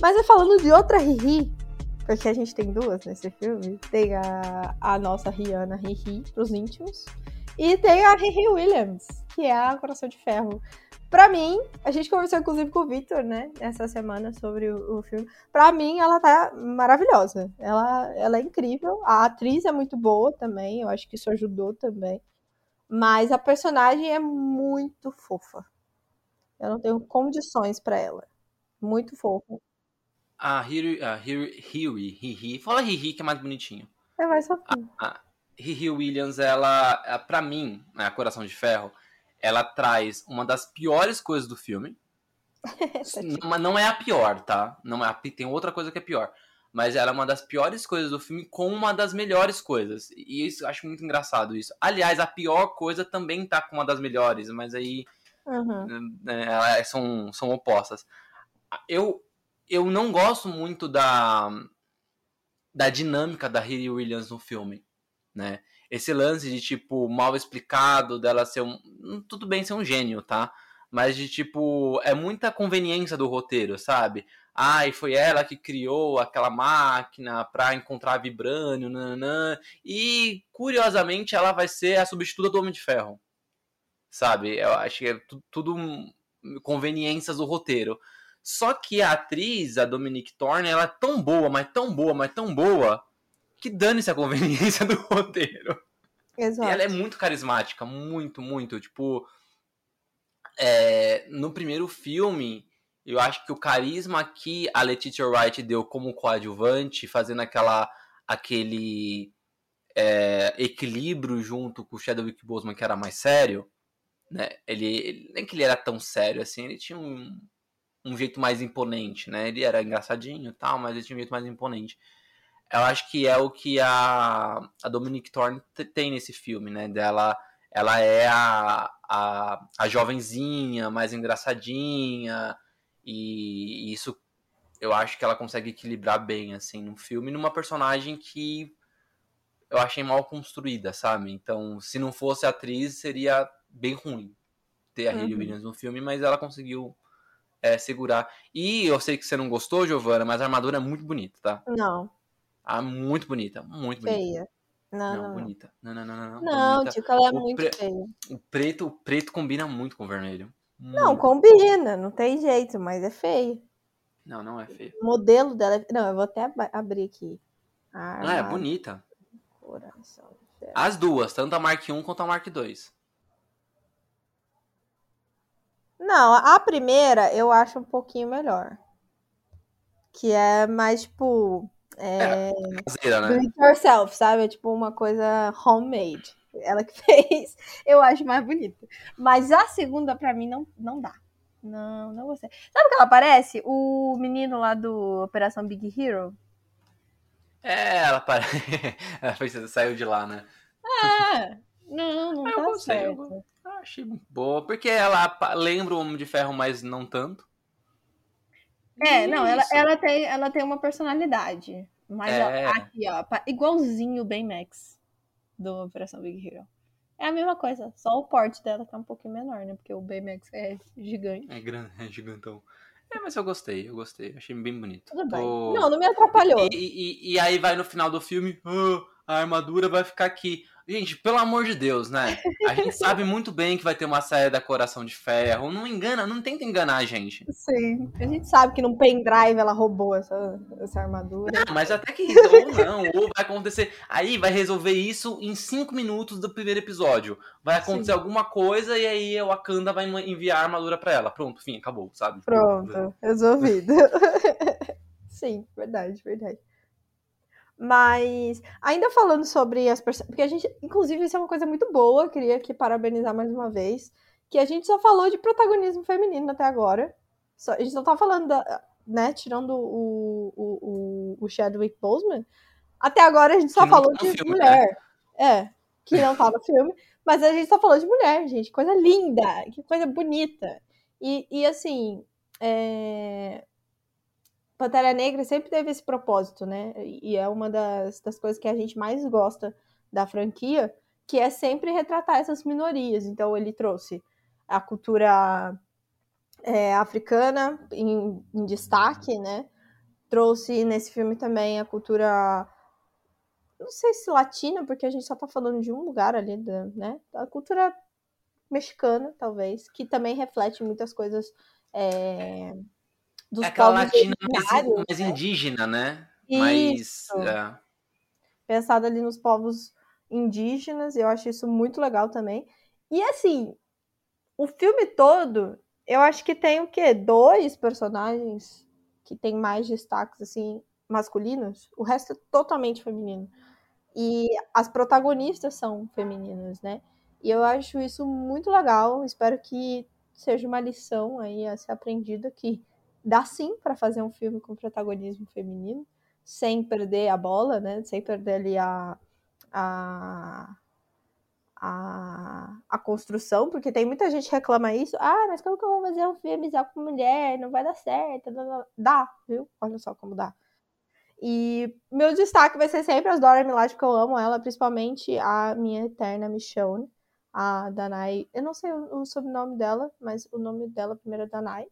Mas é falando de outra Riri, porque a gente tem duas nesse filme. Tem a, a nossa Rihanna Riri, pros íntimos. E tem a Riri Williams, que é a Coração de Ferro. Pra mim, a gente conversou inclusive com o Victor, né, essa semana sobre o, o, filme. Pra mim, ela tá maravilhosa. Ela, ela é incrível. A atriz é muito boa também, eu acho que isso ajudou também. Mas a personagem é muito fofa. Eu não tenho condições para ela. Muito fofa. A Hiri, a Hiri, Hiri, Hiri, fala Hiri que é mais bonitinho. É mais fofinho. A, a Hiri Williams, ela, pra mim, né, a Coração de Ferro, ela traz uma das piores coisas do filme. [LAUGHS] Mas não é a pior, tá? Não é, tem outra coisa que é pior. Mas ela é uma das piores coisas do filme com uma das melhores coisas. E isso eu acho muito engraçado isso. Aliás, a pior coisa também tá com uma das melhores, mas aí uhum. é, são, são opostas. Eu, eu não gosto muito da, da dinâmica da Riri Williams no filme, né? esse lance de, tipo, mal explicado, dela ser um. Hum, tudo bem ser um gênio, tá? Mas de tipo, é muita conveniência do roteiro, sabe? Ah, e foi ela que criou aquela máquina para encontrar vibrânio, nanã. E curiosamente ela vai ser a substituta do Homem de Ferro. Sabe? Eu acho que é tudo conveniências do roteiro. Só que a atriz, a Dominique Thorne, ela é tão boa, mas tão boa, mas tão boa, que dane-se a conveniência [LAUGHS] do roteiro. Exato. E ela é muito carismática, muito, muito. Tipo, é, no primeiro filme, eu acho que o carisma que a Letitia Wright deu como coadjuvante, fazendo aquela aquele é, equilíbrio junto com o Chadwick Boseman, que era mais sério, né? Ele, ele, nem que ele era tão sério assim, ele tinha um, um jeito mais imponente, né? Ele era engraçadinho e tal, mas ele tinha um jeito mais imponente eu acho que é o que a, a Dominique Thorne tem nesse filme, né? Dela, ela é a, a, a jovenzinha, mais engraçadinha, e isso eu acho que ela consegue equilibrar bem, assim, no filme, numa personagem que eu achei mal construída, sabe? Então, se não fosse atriz, seria bem ruim ter a uhum. Hayley Williams no filme, mas ela conseguiu é, segurar. E eu sei que você não gostou, Giovana, mas a armadura é muito bonita, tá? Não. Ah, muito bonita, muito bonita. Feia. Não, não, não. bonita. Não, não, não, não. Não, bonita. Tico, ela é O muito pre- feia. O preto, o preto combina muito com o vermelho. Não, Muito. combina, não tem jeito, mas é feio. Não, não é feio. O modelo dela é... Não, eu vou até ab- abrir aqui. Ah, Ah, é bonita. Coração. As duas, tanto a Mark 1 quanto a Mark 2. Não, a primeira eu acho um pouquinho melhor. Que é mais, tipo... É... Caseira, Do né? it yourself, sabe? É tipo uma coisa homemade. Ela que [LAUGHS] fez. Eu acho mais bonita. Mas a segunda, pra mim, não, não dá. Não, não gostei. Sabe o que ela parece? O menino lá do Operação Big Hero. É, ela pare... [LAUGHS] ela saiu de lá, né? Ah, não, não Ah, eu tá gostei, eu certo. Ah, achei boa, porque ela lembra o Homem de Ferro, mas não tanto. É, não, ela, ela, tem, ela tem uma personalidade. Mas É. ó, aqui, ó, igualzinho o Baymax do Operação Big Hero. É a mesma coisa, só o porte dela tá um pouquinho menor, né? Porque o Baymax é gigante. É grande, [LAUGHS] é gigantão. É, mas eu gostei, eu gostei. Achei bem bonito. Tudo bem. Tô- Não, não me atrapalhou. E, e- e aí vai no final do filme, "Ah, a armadura vai ficar aqui. Gente, pelo amor de Deus, né? A gente [LAUGHS] sabe muito bem que vai ter uma saia da Coração de Ferro. Não engana, não tenta enganar a gente. Sim. A gente sabe que num pendrive ela roubou essa, essa armadura. Mas até que ou não, ou vai acontecer. Aí vai resolver isso em cinco minutos do primeiro episódio. Vai acontecer Sim. alguma coisa e aí o Wakanda vai enviar a armadura pra ela. Pronto, fim, acabou, sabe? Pronto, resolvido. [LAUGHS] Sim, verdade, verdade. Mas, ainda falando sobre as pessoas. Porque a gente, inclusive, isso é uma coisa muito boa, queria aqui parabenizar mais uma vez. Que a gente só falou de protagonismo feminino até agora. Só- a gente não tá falando da. Né, tirando o, o, o, Chadwick Boseman. Até agora a gente só Que falou tá de filme, mulher. É, que não tá no filme. Mas a gente só falou de mulher, gente. Coisa linda, que coisa bonita. E, e assim, é... Pantera Negra sempre teve esse propósito, né? E é uma das, das coisas que a gente mais gosta da franquia, que é sempre retratar essas minorias. Então ele trouxe a cultura é, africana em, em destaque, né? Trouxe nesse filme também a cultura não sei se latina, porque a gente só tá falando de um lugar ali, né? A cultura mexicana, talvez, que também reflete muitas coisas é, dos É aquela latina mais, mais né? indígena, né? Isso. Mais. é, pensado ali nos povos indígenas, eu acho isso muito legal também. E assim, o filme todo, eu acho que tem o quê? Dois personagens que tem mais destaques assim masculinos, o resto é totalmente feminino. E as protagonistas são femininas, né? E eu acho isso muito legal, espero que seja uma lição aí a ser aprendida que dá sim para fazer um filme com protagonismo feminino sem perder a bola, né? Sem perder ali a, a, a, a construção, porque tem muita gente que reclama isso. Ah, mas como que eu vou fazer um filme só com mulher? Não vai dar certo. Dá, viu? Olha só como dá. E meu destaque vai ser sempre as Dora Milaje, porque eu amo ela, principalmente a minha eterna Michonne, a Danai. Eu não sei o, o sobrenome dela, mas o nome dela primeiro é Danai.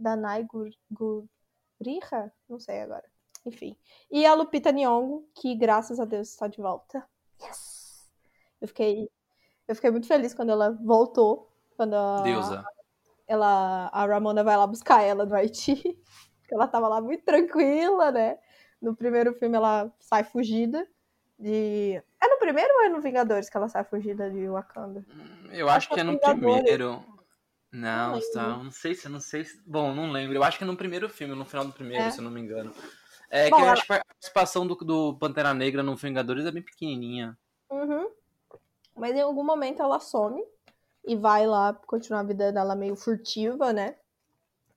Danai Gur, Gurriha? Não sei agora. Enfim. E a Lupita Nyong'o, que graças a Deus está de volta. Yes! Eu fiquei, eu fiquei muito feliz quando ela voltou. Quando a, Deusa. ela, a Ramona vai lá buscar ela do Haiti. [LAUGHS] Porque ela tava lá muito tranquila, né? No primeiro filme ela sai fugida de. É no primeiro ou é no Vingadores que ela sai fugida de Wakanda? Eu acho que é no Vingadores. primeiro. Não, Não tá, lembro. não sei se, não sei se. Bom, não lembro. Eu acho que no primeiro filme, no final do primeiro, É. se eu não me engano. É Bom, que eu ela- acho que a participação do, do Pantera Negra no Vingadores é bem pequenininha. Uhum. Mas em algum momento ela some e vai lá continuar a vida dela meio furtiva, né?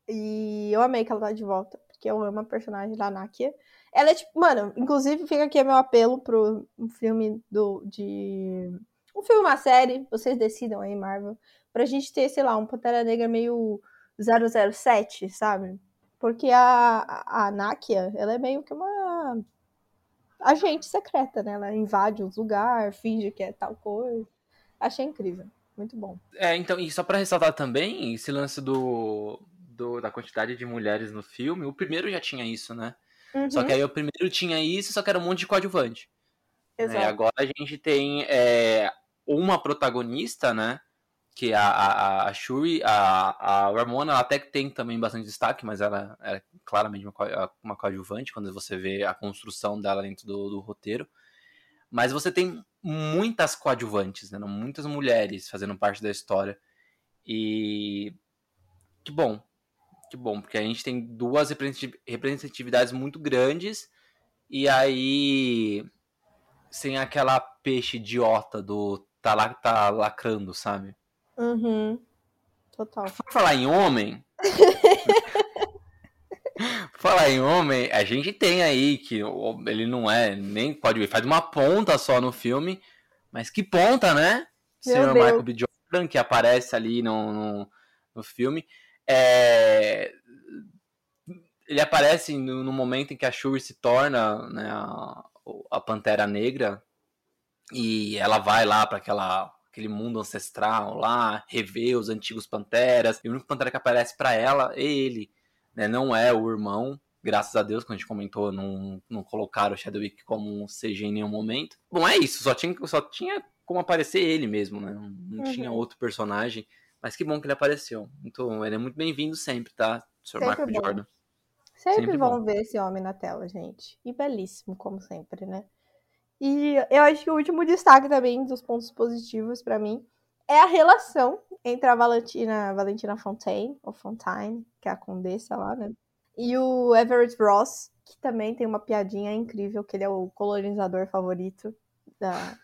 E eu amei que ela tá de volta, porque eu amo a personagem da Nakia. Ela é tipo, mano, inclusive fica aqui meu apelo pro um filme do de um filme, uma série, vocês decidam aí, Marvel, pra gente ter, sei lá, um Pantera Negra meio 007, sabe? Porque a, a, Nakia, ela é meio que uma agente secreta, né? Ela invade os lugares, finge que é tal coisa. Achei incrível. Muito bom. É, então, e só pra ressaltar também, esse lance do, do, da quantidade de mulheres no filme, o primeiro já tinha isso, né? Uhum. Só que aí o primeiro tinha isso, só que era um monte de coadjuvante. Né? Exato. E agora a gente tem é, uma protagonista, né? Que a, a, a Shuri, a, a Ramona, até que tem também bastante destaque, mas ela é claramente uma, uma coadjuvante quando você vê a construção dela dentro do, do roteiro. Mas você tem muitas coadjuvantes, né? Muitas mulheres fazendo parte da história. E que bom, que bom, porque a gente tem duas representatividades muito grandes e aí sem aquela peixe idiota do tá lá tá lacrando, sabe? Uhum. Total. Por falar em homem. [LAUGHS] falar em homem, a gente tem aí que ele não é nem pode ver, faz uma ponta só no filme, mas que ponta, né? Meu Senhor Deus. Michael B. Jordan que aparece ali no, no, no filme. É... Ele aparece no, no, momento em que a Shuri se torna né, a, a Pantera Negra e ela vai lá para aquela aquele mundo ancestral lá, rever os antigos Panteras. E o único Pantera que aparece para ela é ele, né? Não é o irmão. Graças a Deus, como a gente comentou, não, não colocaram o Chadwick como um CG em nenhum momento. Bom, é isso. Só tinha, só tinha como aparecer ele mesmo, né? Não, não uhum. tinha outro personagem. Mas que bom que ele apareceu. Muito, ele é muito bem-vindo sempre, tá? Sr. Michael bom. Jordan. Sempre, Sempre vão bom. ver esse homem na tela, gente. E belíssimo, como sempre, né? E eu acho que o último destaque também dos pontos positivos pra mim é a relação entre a Valentina, Valentina Fontaine, ou Fontaine, que é a condessa lá, né? E o Everett Ross, que também tem uma piadinha incrível, que ele é o colonizador favorito da,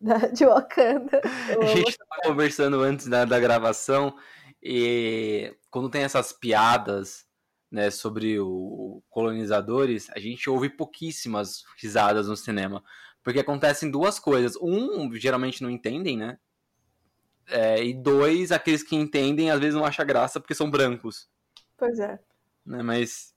da, de Wakanda. Eu A gente tava conversando antes da, da gravação e quando tem essas piadas né, sobre o colonizadores, a gente ouve pouquíssimas risadas no cinema. Porque acontecem duas coisas. Um, geralmente não entendem, né? É, e dois, aqueles que entendem às vezes não acham graça porque são brancos. Pois é. Né? Mas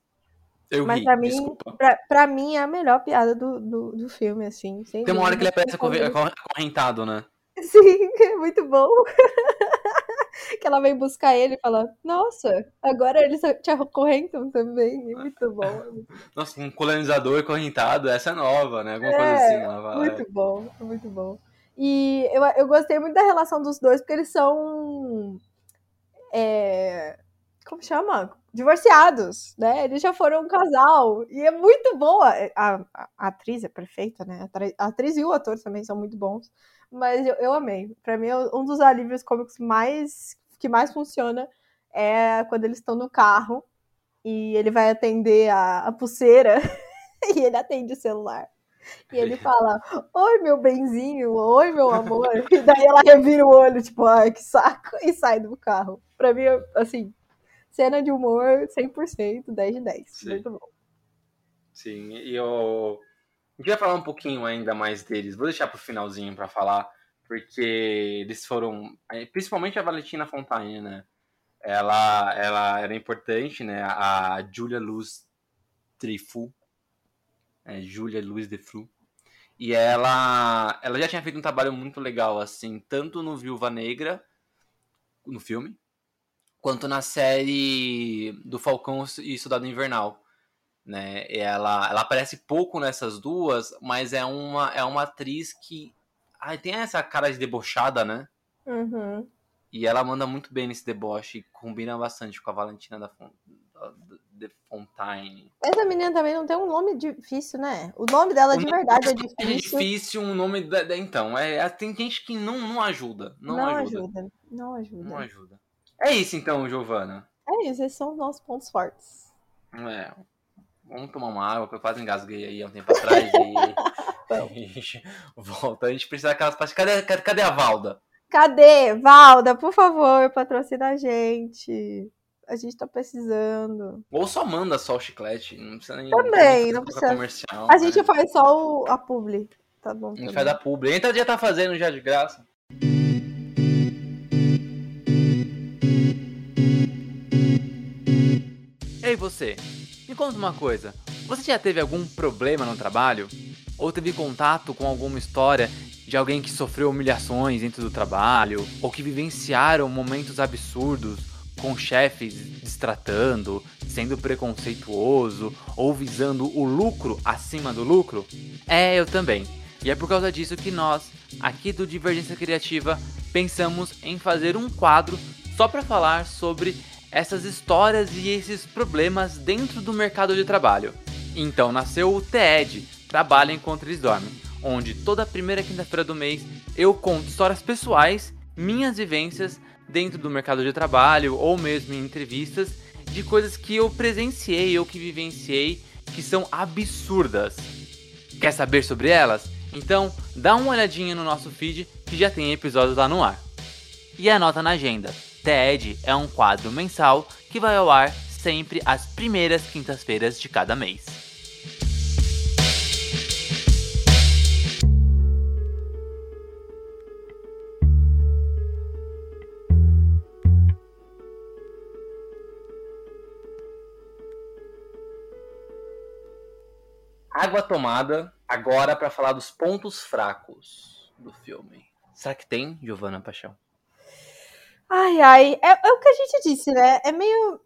eu Mas ri, pra mim, desculpa. pra, pra mim é a melhor piada do, do, do filme, assim. Tem uma hora que ele aparece acorre- acorre- acorrentado, né? [LAUGHS] Sim, é muito bom. [LAUGHS] que ela vem buscar ele e fala, nossa, agora eles te acorrentam também. É muito bom. muito, [LAUGHS] Nossa, um colonizador acorrentado, essa é nova, né? Alguma É, coisa assim. Ela fala, é. muito bom, muito bom. E eu, eu gostei muito da relação dos dois, porque eles são. é, como chama? Divorciados, né? Eles já foram um casal. E é muito boa. A, a- a atriz é perfeita, né? A atriz e o ator também são muito bons. Mas eu, eu amei. Pra mim, é um dos alívios cômicos mais que mais funciona é quando eles estão no carro e ele vai atender a, a pulseira [LAUGHS] e ele atende o celular. E ele fala, oi meu benzinho, oi meu amor. [LAUGHS] E daí ela revira o olho, tipo, ai que saco, e sai do carro. Pra mim, assim, cena de humor 100%, 10 de 10. Sim. Muito bom. Sim, e eu. A gente vai falar um pouquinho ainda mais deles. Vou deixar pro finalzinho pra falar, porque eles foram. Principalmente a Valentina Fontaine, né? Ela, ela era importante, né? A Julia Luz Trifou. É, Julia Luz de Flu. E ela, ela já tinha feito um trabalho muito legal, assim, tanto no Viúva Negra, no filme, quanto na série do Falcão e Soldado Invernal né? Ela, ela aparece pouco nessas duas, mas é uma, é uma atriz que ai, tem essa cara de debochada, né? Uhum. E ela manda muito bem nesse deboche, combina bastante com a Valentina da, Fon, da, Fontaine. Essa menina também não tem um nome difícil, né? O nome dela de O verdade é É difícil. difícil um nome da, da- então, é, tem gente que não, não ajuda, não, Não ajuda, ajuda. Não ajuda. não ajuda. É isso então, Giovana. É isso, esses são os nossos pontos fortes. É, vamos tomar uma água, que eu quase engasguei aí há um tempo atrás e... [LAUGHS] Volta, a gente precisa daquelas pastas. Cadê, cadê, cadê a Valda? Cadê? Valda, por favor, patrocina a gente. A gente tá precisando. Ou só manda só o chiclete, não precisa nem. Também, não fazer precisa. comercial. A gente né? faz só o, a publi. Tá bom. A gente também. faz da publi. Então já tá fazendo já de graça. Ei você, me conta uma coisa. Você já teve algum problema no trabalho? Ou teve contato com alguma história de alguém que sofreu humilhações dentro do trabalho? Ou que vivenciaram momentos absurdos? com chefes destratando, sendo preconceituoso ou visando o lucro acima do lucro? É, eu também. E é por causa disso que nós, aqui do Divergência Criativa, pensamos em fazer um quadro só para falar sobre essas histórias e esses problemas dentro do mercado de trabalho. Então nasceu o TED, Trabalho Enquanto Eles Dormem, onde toda primeira quinta-feira do mês eu conto histórias pessoais, minhas vivências dentro do mercado de trabalho ou mesmo em entrevistas de coisas que eu presenciei ou que vivenciei que são absurdas. Quer saber sobre elas? Então dá uma olhadinha no nosso feed que já tem episódios lá no ar. E anota na agenda. TED é um quadro mensal que vai ao ar sempre às primeiras quintas-feiras de cada mês. Água tomada agora para falar dos pontos fracos do filme. Será que tem, Giovana Paixão? Ai, ai. É, é, o que a gente disse, né? É meio.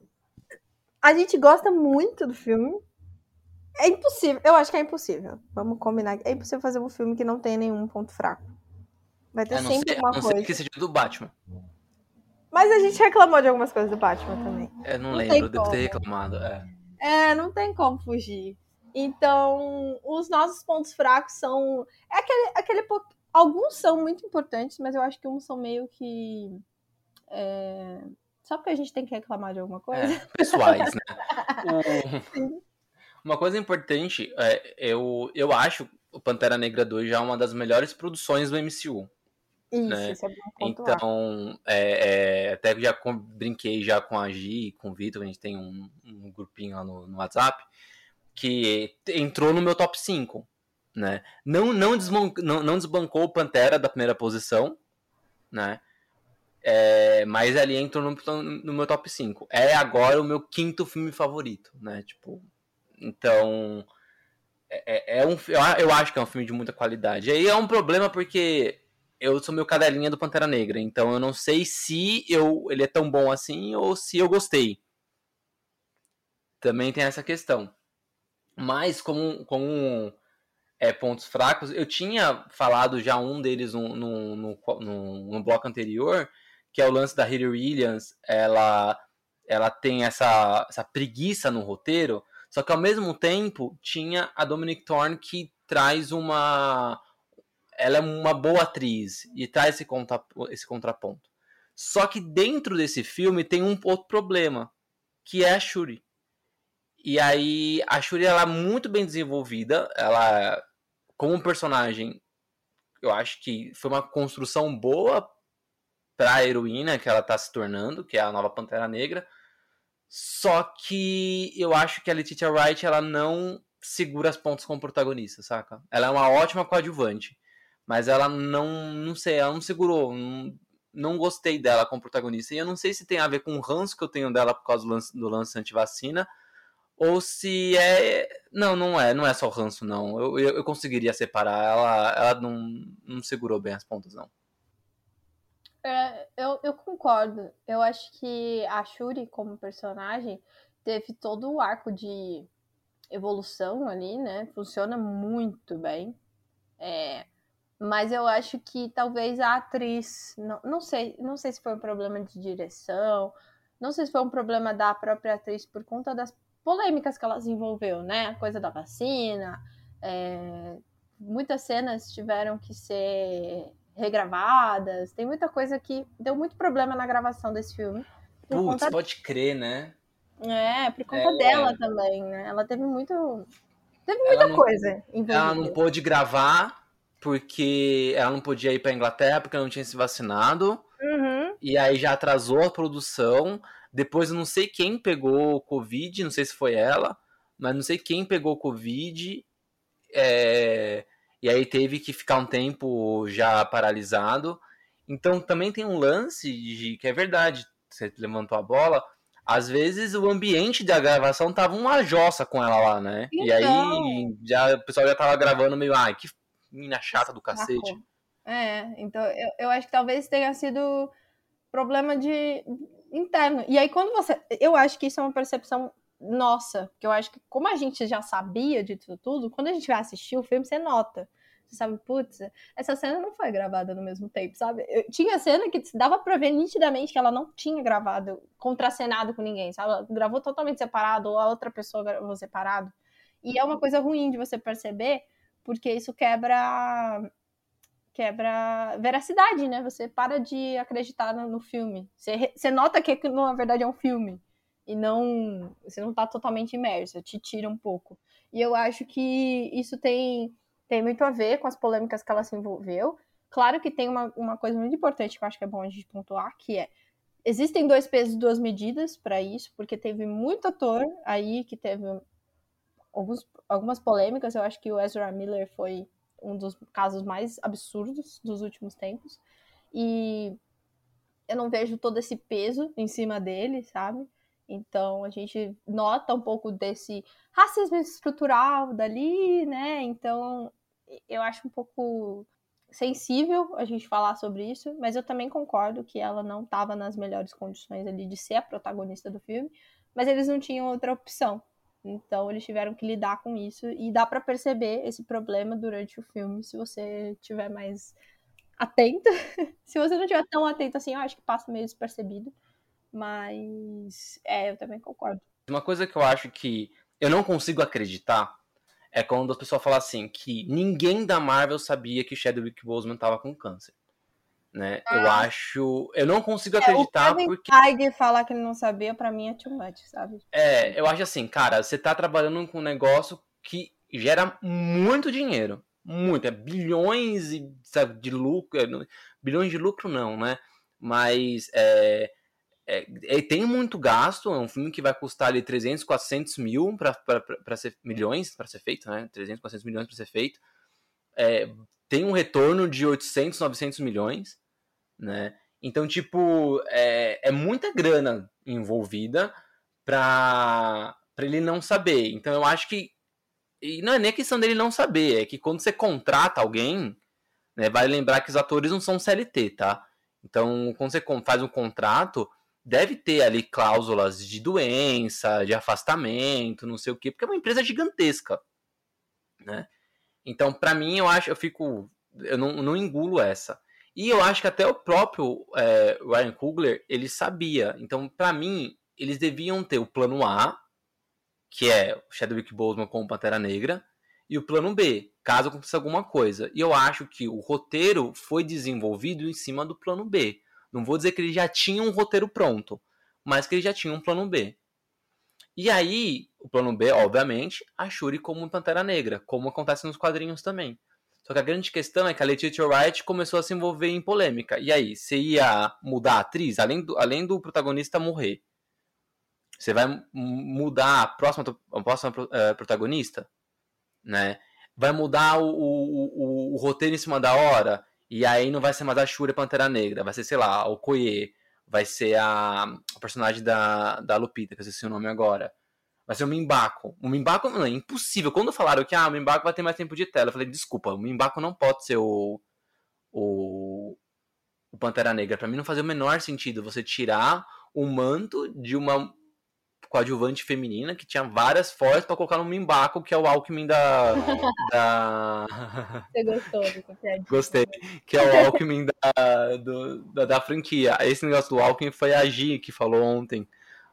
A gente gosta muito do filme. É impossível. Eu acho que é impossível. Vamos combinar. É impossível fazer um filme que não tenha nenhum ponto fraco. Vai ter sempre ser, uma não coisa. Ser que seja do Batman. Mas a gente reclamou de algumas coisas do Batman também. É, não, Não lembro, devo ter reclamado. É. É, não tem como fugir. Então, os nossos pontos fracos são. É aquele. aquele Alguns são muito importantes, mas eu acho que uns são meio que. É, Só porque a gente tem que reclamar de alguma coisa. É, pessoais, né? [LAUGHS] Uma coisa importante, é, eu, eu acho o Pantera Negra 2 já uma das melhores produções do MCU. Isso, né? isso é bom pontuar. Então, é, é, até já com- brinquei já com a Gi, com o Vitor, a gente tem um, um grupinho lá no, no WhatsApp, que entrou no meu top 5. Né? Não, não, desman- não, não desbancou o Pantera da primeira posição, né? É, mas ali entrou no, no meu top 5. É agora o meu quinto filme favorito, né? Tipo, então. É, é- é um, eu acho que é um filme de muita qualidade. Aí é um problema porque eu sou meu cadelinha do Pantera Negra, então eu não sei se eu, ele é tão bom assim ou se eu gostei. Também tem essa questão. Mas como, como é, pontos fracos, eu tinha falado já um deles no, no, no, no- no bloco anterior, que é o lance da Hilary Williams. Ela, ela tem essa, essa preguiça no roteiro, só que ao mesmo tempo tinha a Dominic Thorne que traz uma. Ela é uma boa atriz e traz esse, contra, esse contraponto. Só que dentro desse filme tem um outro problema, que é a Shuri. E aí a Shuri ela é muito bem desenvolvida, ela como personagem, eu acho que foi uma construção boa para a heroína que ela tá se tornando, que é a nova Pantera Negra. Só que eu acho que a Letitia Wright ela não segura as pontas como protagonista, saca? Ela é uma ótima coadjuvante, mas ela não, não sei, ela não segurou, não, não gostei dela como protagonista. E eu não sei se tem a ver com o ranço que eu tenho dela por causa do lance, do lance antivacina, ou se é. Não, não é, não é só o ranço, não. Eu, eu, eu conseguiria separar, ela, ela não, não segurou bem as pontas, não. É, eu, eu concordo. Eu acho que a Shuri, como personagem, teve todo o arco de evolução ali, né? Funciona muito bem. É, mas eu acho que talvez a atriz. Não, não sei, não sei se foi um problema de direção, não sei se foi um problema da própria atriz por conta das polêmicas que ela desenvolveu, né? A coisa da vacina. é, muitas cenas tiveram que ser regravadas. Tem muita coisa que deu muito problema na gravação desse filme. Putz, conta, pode crer, né? é, por conta É. dela também, né? Ela teve muito. Teve muita não, coisa envolvida. ela não pôde gravar porque ela não podia ir pra Inglaterra porque ela não tinha se vacinado. Uhum. E aí já atrasou a produção. Depois eu não sei quem pegou o Covid, não sei se foi ela, mas não sei quem pegou o Covid. é, E aí teve que ficar um tempo já paralisado. Então também tem um lance de que é verdade, você levantou a bola. Às vezes o ambiente da gravação tava uma jossa com ela lá, né? E aí Então. já, o pessoal já tava gravando meio, ai, que mina chata do cacete. É, então eu, eu acho que talvez tenha sido problema de. interno. E aí, quando você. Eu acho que isso é uma percepção nossa, que eu acho que, como a gente já sabia disso tudo, quando a gente vai assistir o filme, você nota. Você sabe, putz, essa cena não foi gravada no mesmo tempo, sabe? Eu, tinha cena que dava pra ver nitidamente que ela não tinha gravado, contracenado com ninguém, sabe? Ela gravou totalmente separado, ou a outra pessoa gravou separado. E é uma coisa ruim de você perceber, porque isso quebra quebra veracidade, né? Você para de acreditar no, no filme. Você, você nota que na verdade é um filme e não você não tá totalmente imerso, te tira um pouco. E eu acho que isso tem tem muito a ver com as polêmicas que ela se envolveu. Claro que tem uma, uma coisa muito importante que eu acho que é bom a gente pontuar, que é existem dois pesos e duas medidas para isso, porque teve muito ator aí que teve alguns, algumas polêmicas. Eu acho que o Ezra Miller foi um dos casos mais absurdos dos últimos tempos. E eu não vejo todo esse peso em cima dele, sabe? Então a gente nota um pouco desse racismo estrutural dali, né? Então eu acho um pouco sensível a gente falar sobre isso, mas eu também concordo que ela não estava nas melhores condições ali de ser a protagonista do filme, mas eles não tinham outra opção. Então eles tiveram que lidar com isso e dá para perceber esse problema durante o filme se você tiver mais atenta. [LAUGHS] se você não tiver tão atento assim, eu acho que passa meio despercebido. Mas é, eu também concordo. Uma coisa que eu acho que eu não consigo acreditar é quando as pessoas falam assim que ninguém da Marvel sabia que Chadwick Boseman tava com câncer. Né? Ah. Eu acho, eu não consigo acreditar é, o porque Feige falar que ele não sabia para mim é too much, sabe? É, eu acho assim, cara, você tá trabalhando com um negócio que gera muito dinheiro, muito, é bilhões sabe, de lucro, é, bilhões de lucro não, né? Mas é, é, tem muito gasto, é um filme que vai custar ali 300, 400 mil para ser milhões para ser feito, né? 300, 400 milhões para ser feito. É, tem um retorno de 800, 900 milhões, né? Então, tipo, é, é muita grana envolvida para ele não saber. Então, eu acho que e não é nem questão dele não saber, é que quando você contrata alguém, né, vale lembrar que os atores não são CLT, tá? Então, quando você faz um contrato, deve ter ali cláusulas de doença, de afastamento, não sei o quê, porque é uma empresa gigantesca, né? Então, para mim, eu acho, eu fico, eu não, não engulo essa. E eu acho que até o próprio é, Ryan Coogler, ele sabia. Então, para mim, eles deviam ter o plano A, que é o Chadwick Boseman com o Pantera Negra, e o plano B, caso aconteça alguma coisa. E eu acho que o roteiro foi desenvolvido em cima do plano B. Não vou dizer que ele já tinha um roteiro pronto, mas que ele já tinha um plano B. E aí, o plano B, obviamente, a Shuri como Pantera Negra, como acontece nos quadrinhos também. Só que a grande questão é que a Letitia Wright começou a se envolver em polêmica. E aí, você ia mudar a atriz, além do, além do protagonista morrer? Você vai mudar a próxima, a próxima uh, protagonista? Né? Vai mudar o, o, o, o roteiro em cima da hora? E aí não vai ser mais a Shuri Pantera Negra, vai ser, sei lá, o Koye, vai ser a, a personagem da, da Lupita, que eu esqueci o nome agora. Vai ser o Mimbako. O Mimbako não, é impossível. Quando falaram que ah, o Mimbako vai ter mais tempo de tela, eu falei, desculpa, o Mimbako não pode ser o, o, o Pantera Negra. Para mim não fazia o menor sentido você tirar o manto de uma coadjuvante feminina que tinha várias forças para colocar no Mimbaco, que é o Alckmin da. da... [LAUGHS] Você gostou piadinha? Gostei. Que é o Alckmin da, do, da, da, franquia. Esse negócio do Alckmin foi a Gi que falou ontem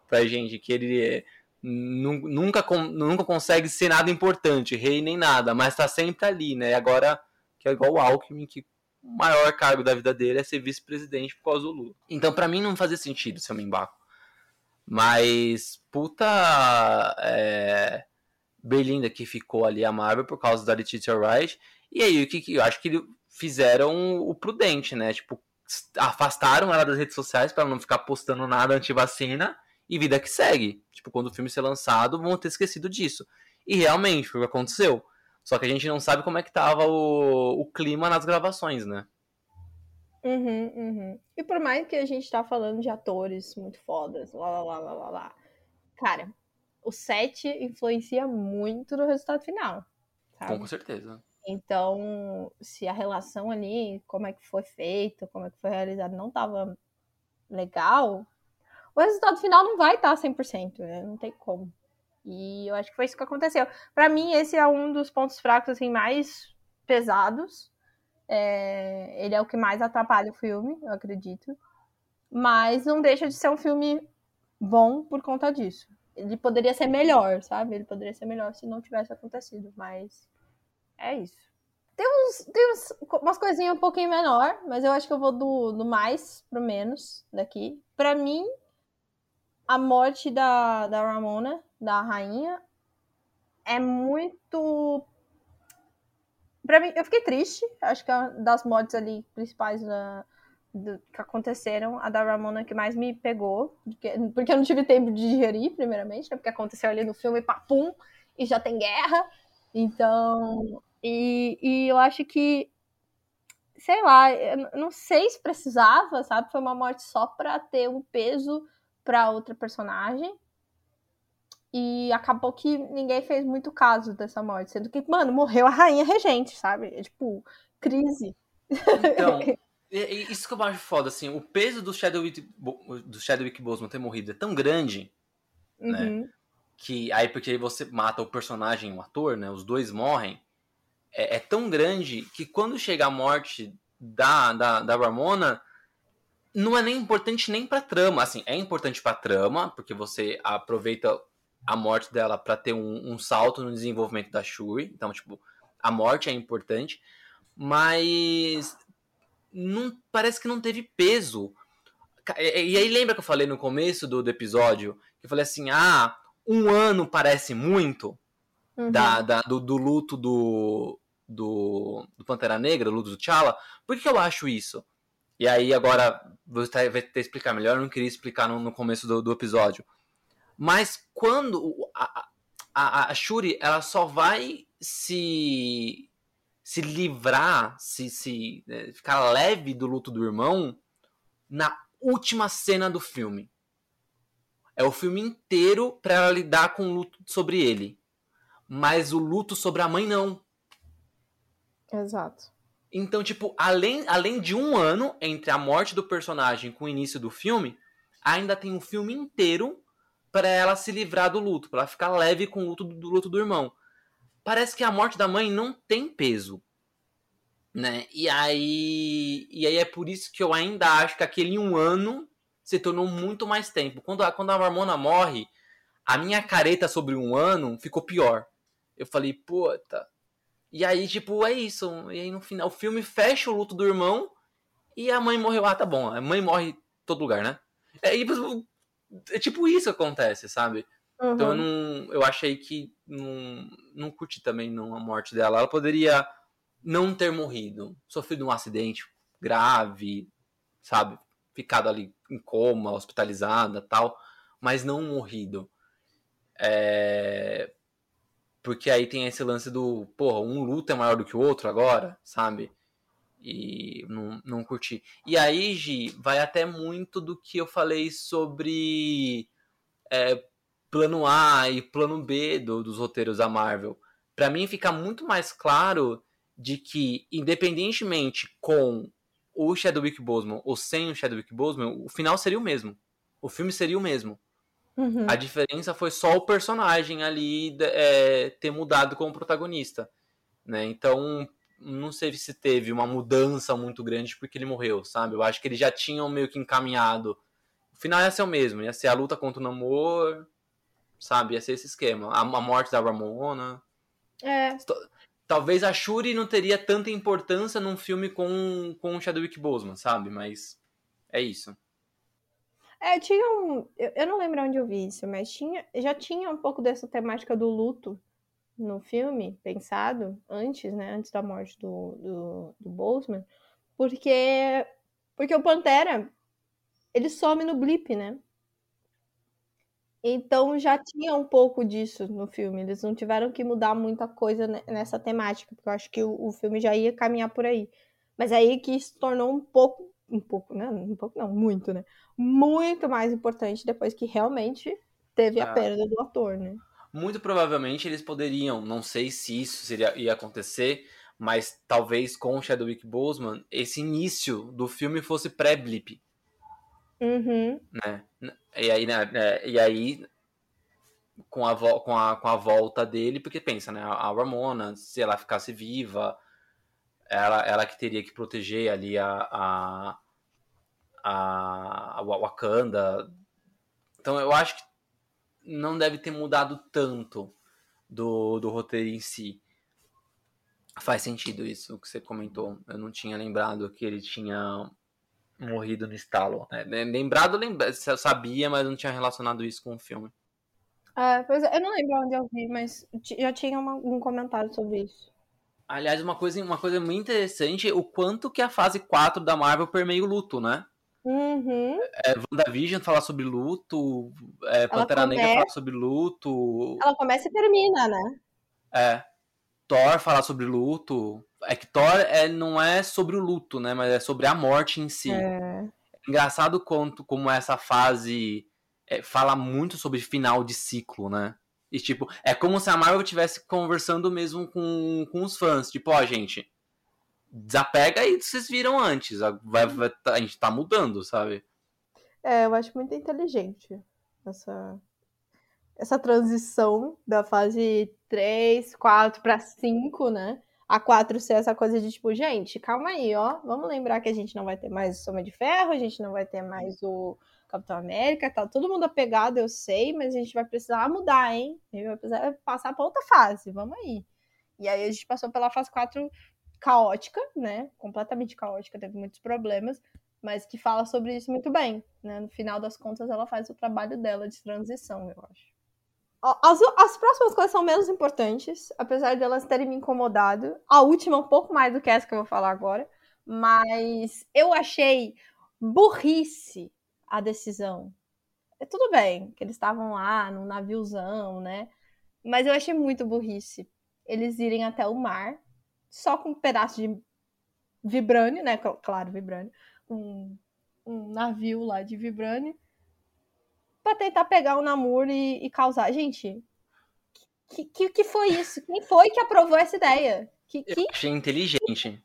pra gente que ele nunca, nunca consegue ser nada importante, rei nem nada, mas tá sempre ali, né? Agora, que é igual o Alckmin, que o maior cargo da vida dele é ser vice-presidente por causa do Lula. Então, para mim, não fazia sentido ser o Mimbaco. Mas, puta. É, Berlinda que ficou ali a Marvel por causa da Letitia Wright. E aí, o que, eu acho que fizeram o prudente, né? Tipo, afastaram ela das redes sociais para não ficar postando nada anti-vacina e vida que segue. Tipo, quando o filme ser lançado, vão ter esquecido disso. E realmente foi o que aconteceu. Só que a gente não sabe como é que tava o, o clima nas gravações, né? Uhum, uhum. E por mais que a gente tá falando de atores muito fodas, lá, lá, lá, lá, lá. Cara, o set influencia muito no resultado final. Sabe? Com certeza. Então, se a relação ali, como é que foi feito, como é que foi realizado, não tava legal, o resultado final não vai estar 100%, né? Não tem como. E eu acho que foi isso que aconteceu. Para mim, esse é um dos pontos fracos assim mais pesados. É... Ele é o que mais atrapalha o filme, eu acredito. Mas não deixa de ser um filme bom por conta disso. Ele poderia ser melhor, sabe? Ele poderia ser melhor se não tivesse acontecido, mas é isso. Tem, uns, tem uns, umas coisinhas um pouquinho menor, mas eu acho que eu vou do, do mais pro menos daqui. Para mim, a morte da, da Ramona, da rainha, é muito. Pra mim, eu fiquei triste. Acho que é das mortes ali principais do, que aconteceram, a da Ramona que mais me pegou. Porque, porque eu não tive tempo de digerir, primeiramente, né? Porque aconteceu ali no filme, papum, e já tem guerra. Então. E, e eu acho que sei lá, eu não sei se precisava, sabe? Foi uma morte só pra ter um peso para outra personagem. E acabou que ninguém fez muito caso dessa morte. Sendo que, mano, morreu a rainha regente, sabe? É tipo, crise. Então, [LAUGHS] isso que eu acho foda, assim, o peso do Chadwick, do Chadwick Boseman ter morrido é tão grande, né? uhum. né? Que aí, porque você mata o personagem, o ator, né? Os dois morrem. É, é tão grande que quando chega a morte da, da, da Ramona, não é nem importante nem pra trama. Assim, é importante pra trama, porque você aproveita a morte dela para ter um, um, salto no desenvolvimento da Shuri. Então, tipo, a morte é importante. Mas não parece que não teve peso. E, aí lembra que eu falei no começo do, do episódio? Que eu falei assim, ah, um ano parece muito uhum. da, da do, do, luto do, do, do Pantera Negra, do luto do T'Challa. Por que eu acho isso? E aí agora você vai ter que explicar melhor, eu não queria explicar no, no começo do, do, episódio. Mas quando a, a, a Shuri, ela só vai se se livrar, se, se né, ficar leve do luto do irmão na última cena do filme. É o filme inteiro para ela lidar com o luto sobre ele. Mas o luto sobre a mãe não. Exato. Então, tipo, além, além de um ano entre a morte do personagem com o início do filme, ainda tem um filme inteiro para ela se livrar do luto, para ela ficar leve com o luto do, do luto do irmão. Parece que a morte da mãe não tem peso, né? E aí, e aí é por isso que eu ainda acho que aquele um ano se tornou muito mais tempo. Quando a, quando a Marmona morre, a minha careta sobre um ano ficou pior. Eu falei, puta, e aí, tipo, é isso. E aí no final o filme fecha o luto do irmão e a mãe morreu. Ah, tá bom. A mãe morre em todo lugar, né? É, e, é tipo isso que acontece, sabe? Uhum. Então eu, não, eu achei que não, não curti também não, a morte dela. Ela poderia não ter morrido, sofrido um acidente grave, sabe? Ficado ali em coma, hospitalizada tal, mas não morrido. É... Porque aí tem esse lance do, porra, um luto é maior do que o outro agora, sabe? E não, não curti. E aí, Gi, vai até muito do que eu falei sobre é, plano A e plano B do, dos roteiros da Marvel. Para mim fica muito mais claro de que, independentemente com o Chadwick Boseman ou sem o Chadwick Boseman, o final seria o mesmo. O filme seria o mesmo. Uhum. A diferença foi só o personagem ali é, ter mudado como protagonista. Né? Então, não sei se teve uma mudança muito grande porque ele morreu, sabe? Eu acho que eles já tinham meio que encaminhado. O final ia ser o mesmo, ia ser a luta contra o namoro, sabe? Ia ser esse esquema. A, a morte da Ramona. É. Talvez a Shuri não teria tanta importância num filme com, com o Chadwick Boseman, sabe? Mas é isso. É, tinha um. Eu, não lembro onde eu vi isso, mas tinha, já tinha um pouco dessa temática do luto no filme, pensado, antes, né? Antes da morte do, do, do Boseman, porque, porque o Pantera ele some no blip, né? Então já tinha um pouco disso no filme. Eles não tiveram que mudar muita coisa nessa temática, porque eu acho que o, o filme já ia caminhar por aí. Mas aí que se tornou um pouco um pouco, né? Um pouco não, muito, né? Muito mais importante depois que realmente teve a ah. perda do ator, né? Muito provavelmente eles poderiam, não sei se isso seria, ia acontecer, mas talvez com o Chadwick Boseman, esse início do filme fosse pré-blip. Uhum. Né? E aí, né, é, e aí com, a, com, a, com a volta dele, porque pensa, né? A Ramona, se ela ficasse viva, ela, ela que teria que proteger ali a, a, a, a Wakanda. Então eu acho que não deve ter mudado tanto do, do roteiro em si. Faz sentido isso que você comentou. Eu não tinha lembrado que ele tinha morrido no estalo. É, lembrado, lembra, eu sabia, mas não tinha relacionado isso com o filme. É, pois é, eu não lembro onde eu vi, mas já tinha uma, um comentário sobre isso. Aliás, uma coisa, uma coisa muito interessante, o quanto que a fase 4 da Marvel permeia o luto, né? Uhum. É, WandaVision falar sobre luto, é, Pantera Negra falar sobre luto. Ela começa e termina, né? É. Thor falar sobre luto. É que Thor é, não é sobre o luto, né? Mas é sobre a morte em si. É. Engraçado quanto como essa fase é, fala muito sobre final de ciclo, né? E tipo, é como se a Marvel estivesse conversando mesmo com, com os fãs. Tipo, ó, gente, desapega aí vocês viram antes. Vai, vai, a gente tá mudando, sabe? É, eu acho muito inteligente essa, essa transição da fase 3, 4 para 5, né? A 4 ser essa coisa de tipo, gente, calma aí, ó. Vamos lembrar que a gente não vai ter mais o Soma de Ferro, a gente não vai ter mais o Capitão América, tá todo mundo apegado, eu sei, mas a gente vai precisar mudar, hein? A gente vai precisar passar para outra fase, vamos aí. E aí a gente passou pela fase 4 caótica, né? Completamente caótica, teve muitos problemas, mas que fala sobre isso muito bem, né? No final das contas, ela faz o trabalho dela de transição, eu acho. As, as próximas coisas são menos importantes, apesar de elas terem me incomodado. A última um pouco mais do que essa que eu vou falar agora, mas eu achei burrice a decisão. É tudo bem que eles estavam lá no naviozão, né? Mas eu achei muito burrice eles irem até o mar só com um pedaço de vibrânio, né? Claro, vibrânio. Um, um navio lá de vibrânio. Pra tentar pegar o Namor e, e causar. Gente, que, que, que foi isso? Quem foi que aprovou essa ideia? Que, que... Eu achei inteligente.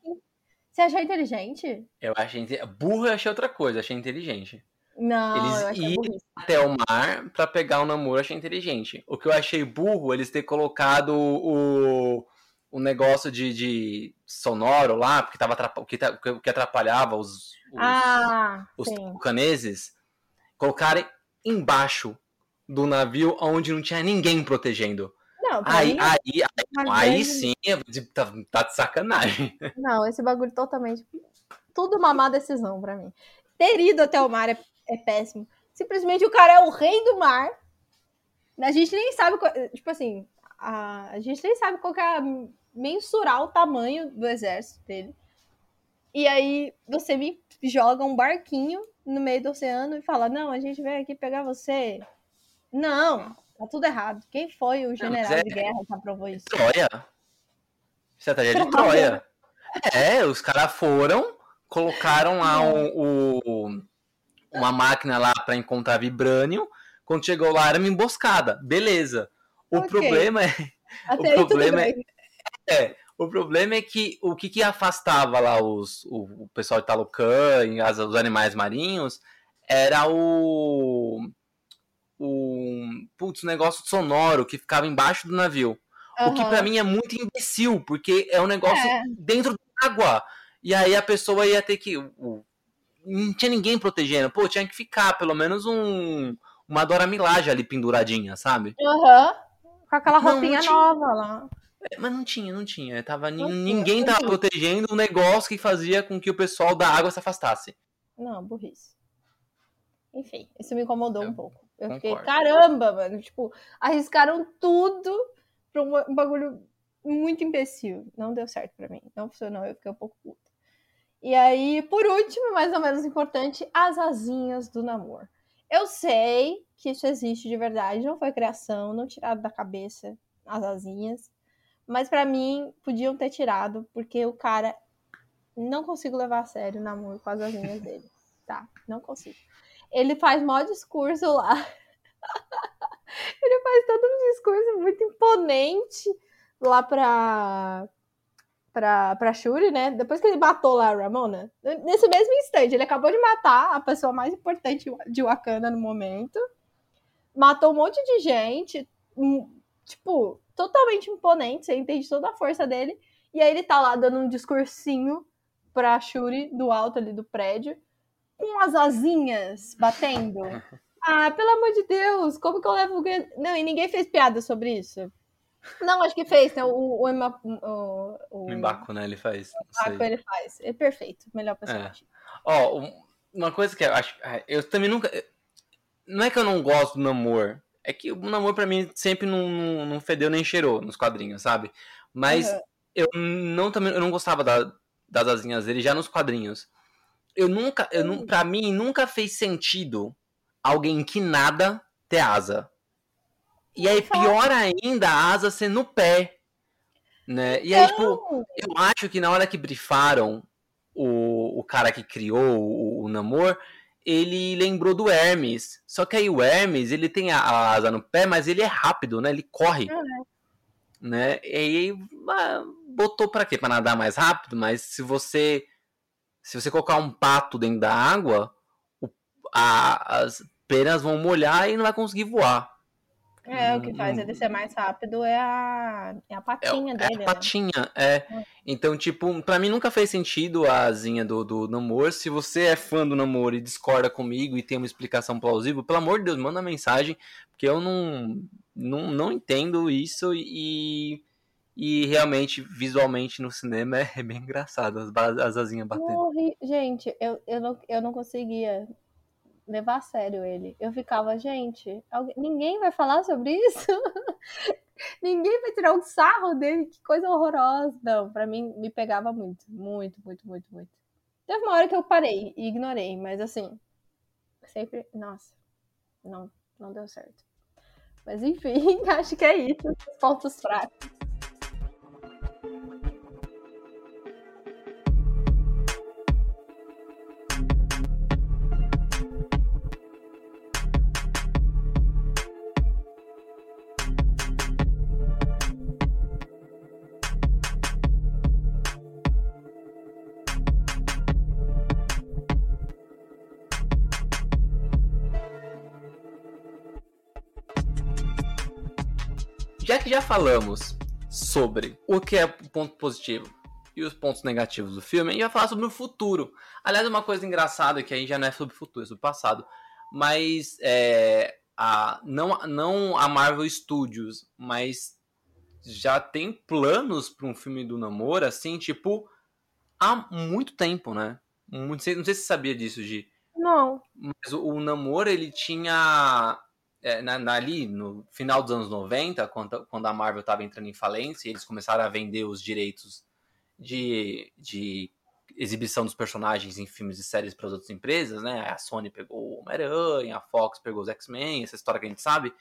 Você achou inteligente? Eu achei. Burro eu achei outra coisa, achei inteligente. Não, eles eu achei iam até o mar pra pegar o namoro, achei inteligente. O que eu achei burro, eles ter colocado o, um negócio de, de sonoro lá, porque tava o que, o que atrapalhava os, os, ah, os caneses, colocarem embaixo do navio onde não tinha ninguém protegendo. Não, aí, mim, aí, aí, aí, sim, tá, tá de sacanagem. [LAUGHS] Não, esse bagulho totalmente. Tudo uma má decisão pra mim. Ter ido até o mar é, é péssimo. Simplesmente o cara é o rei do mar. A gente nem sabe. Tipo assim, a, a gente nem sabe qual é a mensurar o tamanho do exército dele. E aí você me joga um barquinho no meio do oceano e fala: Não, a gente veio aqui pegar você. Não, tá tudo errado. Quem foi o general é... de guerra que aprovou isso? Troia. Estratégia de Troia. [LAUGHS] É, os caras foram, colocaram lá uma máquina lá para encontrar vibrânio. Quando chegou lá era uma emboscada. Beleza. O okay. problema é. Até o problema é, é, o problema é que o que, que afastava lá os, o, o pessoal de Talucan e as, os animais marinhos era o. O. Putz, o negócio sonoro que ficava embaixo do navio. Uhum. O que para mim é muito imbecil, porque é um negócio é. dentro da água. E aí a pessoa ia ter que. Não tinha ninguém protegendo. Pô, tinha que ficar pelo menos um. Uma Dora Milaje ali penduradinha, sabe? Aham. Uhum. Com aquela roupinha não, não nova lá. É, mas não tinha, não tinha. Tava, não ninguém tava protegendo um negócio que fazia com que o pessoal da água se afastasse. Não, burrice. Enfim, isso me incomodou Eu um pouco. Eu concordo. fiquei, caramba, mano. Tipo, arriscaram tudo pra um bagulho muito imbecil. Não deu certo pra mim. Não funcionou, eu fiquei um pouco puta. E aí, por último, mais ou menos importante, as asinhas do namoro. Eu sei que isso existe de verdade, não foi criação, não tirado da cabeça as asinhas. Mas para mim, podiam ter tirado, porque o cara não consigo levar a sério o namoro com as asinhas [LAUGHS] dele. Tá, não consigo. Ele faz mó discurso lá. [LAUGHS] Ele faz todo um discurso muito imponente lá pra, pra, pra Shuri, né? Depois que ele matou lá a Ramona, nesse mesmo instante, ele acabou de matar a pessoa mais importante de Wakanda no momento. Matou um monte de gente, tipo, totalmente imponente, você entende toda a força dele. E aí ele tá lá dando um discursinho pra Shuri do alto ali do prédio, com as asinhas batendo. [LAUGHS] Ah, pelo amor de Deus, como que eu levo. Não, e ninguém fez piada sobre isso. Não, acho que fez, né? O, o, o, o, Embaco, né? Ele faz. O Embaco ele faz. É perfeito. Melhor personagem. É. Ó, uma coisa que eu acho. É, eu também nunca. Não é que eu não gosto do namoro. É que o namoro pra mim sempre não, não, não fedeu nem cheirou nos quadrinhos, sabe? Mas uhum. eu não também eu não gostava da, das asinhas dele já nos quadrinhos. Eu nunca. Eu, hum. Pra mim, nunca fez sentido alguém que nada ter asa. E aí, pior ainda, a asa ser no pé. Né? E aí, tipo, eu acho que na hora que brifaram o, o cara que criou o, o Namor, ele lembrou do Hermes. Só que aí o Hermes, ele tem a, a asa no pé, mas ele é rápido, né? Ele corre. Uhum. Né? E aí botou para quê? Para nadar mais rápido, mas se você se você colocar um pato dentro da água, o, a, as penas vão molhar e não vai conseguir voar. É, o que faz ele ser mais rápido é a, é a patinha é, dele. É a né? patinha, né? é. Então, tipo, pra mim nunca fez sentido a asinha do, do namoro. Se você é fã do namoro e discorda comigo e tem uma explicação plausível, pelo amor de Deus, manda mensagem, porque eu não, não, não entendo isso e, e realmente, visualmente no cinema é, bem engraçado as, as asinhas batendo. Morri. Gente, eu, eu, não, eu não conseguia levar a sério ele. Eu ficava, gente, alguém, ninguém vai falar sobre isso? [LAUGHS] ninguém vai tirar um sarro dele? Que coisa horrorosa. Não, pra mim me pegava muito, muito, muito, muito, muito. Teve uma hora que eu parei e ignorei, mas assim, sempre, nossa, não, não deu certo. Mas enfim, [LAUGHS] acho que é isso, pontos fracos. Já falamos sobre o que é o ponto positivo e os pontos negativos do filme, a gente vai falar sobre o futuro. Aliás, uma coisa engraçada que aí já não é sobre o futuro, é sobre o passado. Mas é, a, não, não a Marvel Studios, mas já tem planos para um filme do Namor, assim, tipo, há muito tempo, né? Não sei, não sei se você sabia disso, Gi. Não. Mas o, o Namor, ele tinha é, na, na, ali no final dos anos 90, quando, quando a Marvel estava entrando em falência, eles começaram a vender os direitos de, de exibição dos personagens em filmes e séries para as outras empresas, né? A Sony pegou o Homem-Aranha, a Fox pegou os X-Men, essa história que a gente sabe.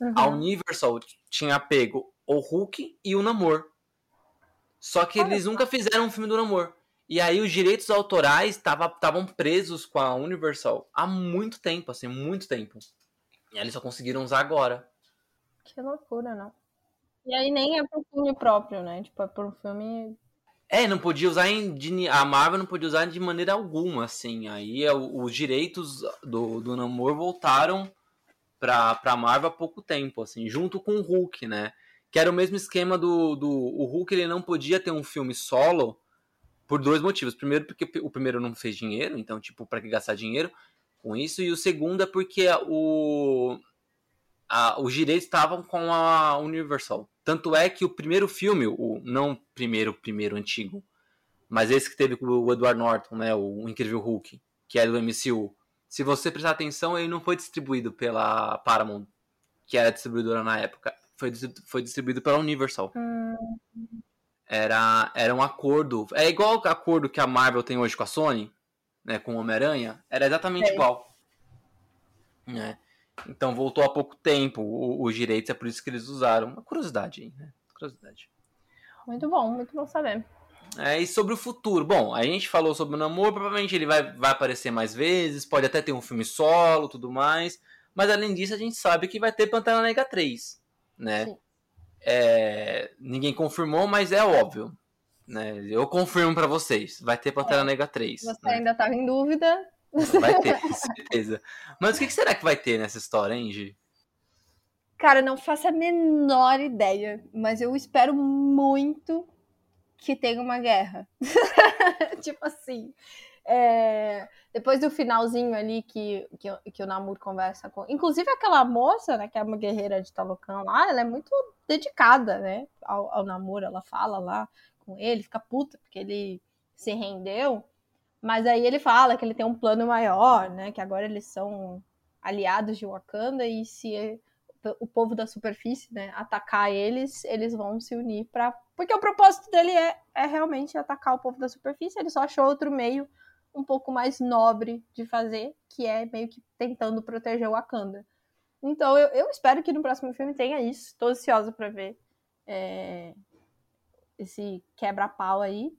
Uhum. A Universal tinha pego o Hulk e o Namor. Só que eles nunca fizeram um filme do Namor. E aí os direitos autorais estavam presos com a Universal há muito tempo, assim, muito tempo. E eles só conseguiram usar agora. Que loucura, não? E aí nem é pro filme próprio, né? Tipo, é pro filme. É, não podia usar em. De, a Marvel não podia usar de maneira alguma, assim. Aí é, os direitos do, do Namor voltaram pra, pra Marvel há pouco tempo, assim, junto com o Hulk, né? Que era o mesmo esquema do, do. O Hulk ele não podia ter um filme solo por dois motivos. Primeiro, porque o primeiro não fez dinheiro, então, tipo, para que gastar dinheiro? Com isso, e o segundo é porque o, a, os direitos estavam com a Universal. Tanto é que o primeiro filme, o não primeiro, primeiro antigo, mas esse que teve com o Edward Norton, né, o Incrível Hulk, que é do MCU, se você prestar atenção, ele não foi distribuído pela Paramount, que era distribuidora na época, foi, foi distribuído pela Universal. Hum. Era, era um acordo, é igual o acordo que a Marvel tem hoje com a Sony, né, com Homem-Aranha, era exatamente é. igual. Né? Então voltou há pouco tempo os direitos, é por isso que eles usaram. Uma curiosidade aí, né? Curiosidade. Muito bom, muito bom saber. É, e sobre o futuro? Bom, a gente falou sobre o namoro, provavelmente ele vai, vai aparecer mais vezes, pode até ter um filme solo tudo mais. Mas além disso, a gente sabe que vai ter Pantera Negra 3, né? É, ninguém confirmou, mas é óbvio. Né? Eu confirmo para vocês. Vai ter Pantera é. Negra 3. Você né? ainda tá em dúvida. Vai ter, com certeza. Mas o que será que vai ter nessa história, hein, Gi? Cara, não faço a menor ideia. Mas eu espero muito que tenha uma guerra. [LAUGHS] tipo assim. É, depois do finalzinho ali que, que, que, o Namor conversa com. Inclusive aquela moça, né, que é uma guerreira de Talocan lá, ela é muito dedicada, né? Ao, ao Namor, ela fala lá com ele, fica puta, porque ele se rendeu. Mas aí ele fala que ele tem um plano maior, né? Que agora eles são aliados de Wakanda e se o povo da superfície, né, atacar eles, eles vão se unir para porque o propósito dele é, é realmente atacar o povo da superfície. Ele só achou outro meio um pouco mais nobre de fazer, que é meio que tentando proteger o Wakanda. Então eu, eu espero que no próximo filme tenha isso. Estou ansiosa para ver é, esse quebra-pau aí.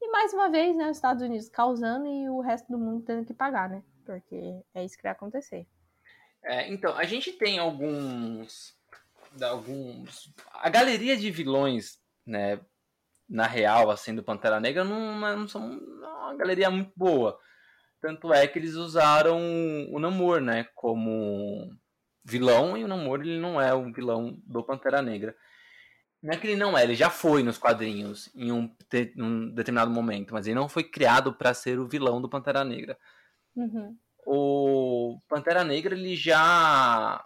E mais uma vez, né, os Estados Unidos causando e o resto do mundo tendo que pagar, né? Porque é isso que vai acontecer. É, então, a gente tem alguns. alguns. A galeria de vilões, né? Na real, assim, do Pantera Negra não, não são uma galeria muito boa. Tanto é que eles usaram o Namor, né? Como vilão, e o Namor ele não é o vilão do Pantera Negra. Não é que ele não é, ele já foi nos quadrinhos em um, um determinado momento, mas ele não foi criado para ser o vilão do Pantera Negra. Uhum o Pantera Negra ele já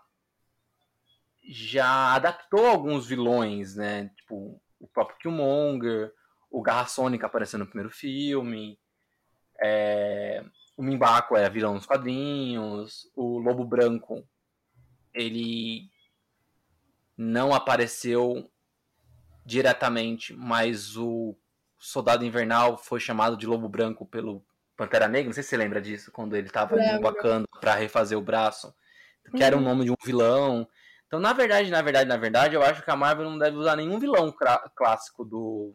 já adaptou alguns vilões, né? Tipo, o próprio Killmonger, o Garra Sônica aparecendo no primeiro filme, é... o Mimbaco é vilão nos quadrinhos, o Lobo Branco, ele não apareceu diretamente, mas o Soldado Invernal foi chamado de Lobo Branco pelo Pantera Negra, não sei se você lembra disso, quando ele tava no Wakanda pra refazer o braço, que era o uhum. nome de um vilão. Então, na verdade, na verdade, na verdade, eu acho que a Marvel não deve usar nenhum vilão clássico do,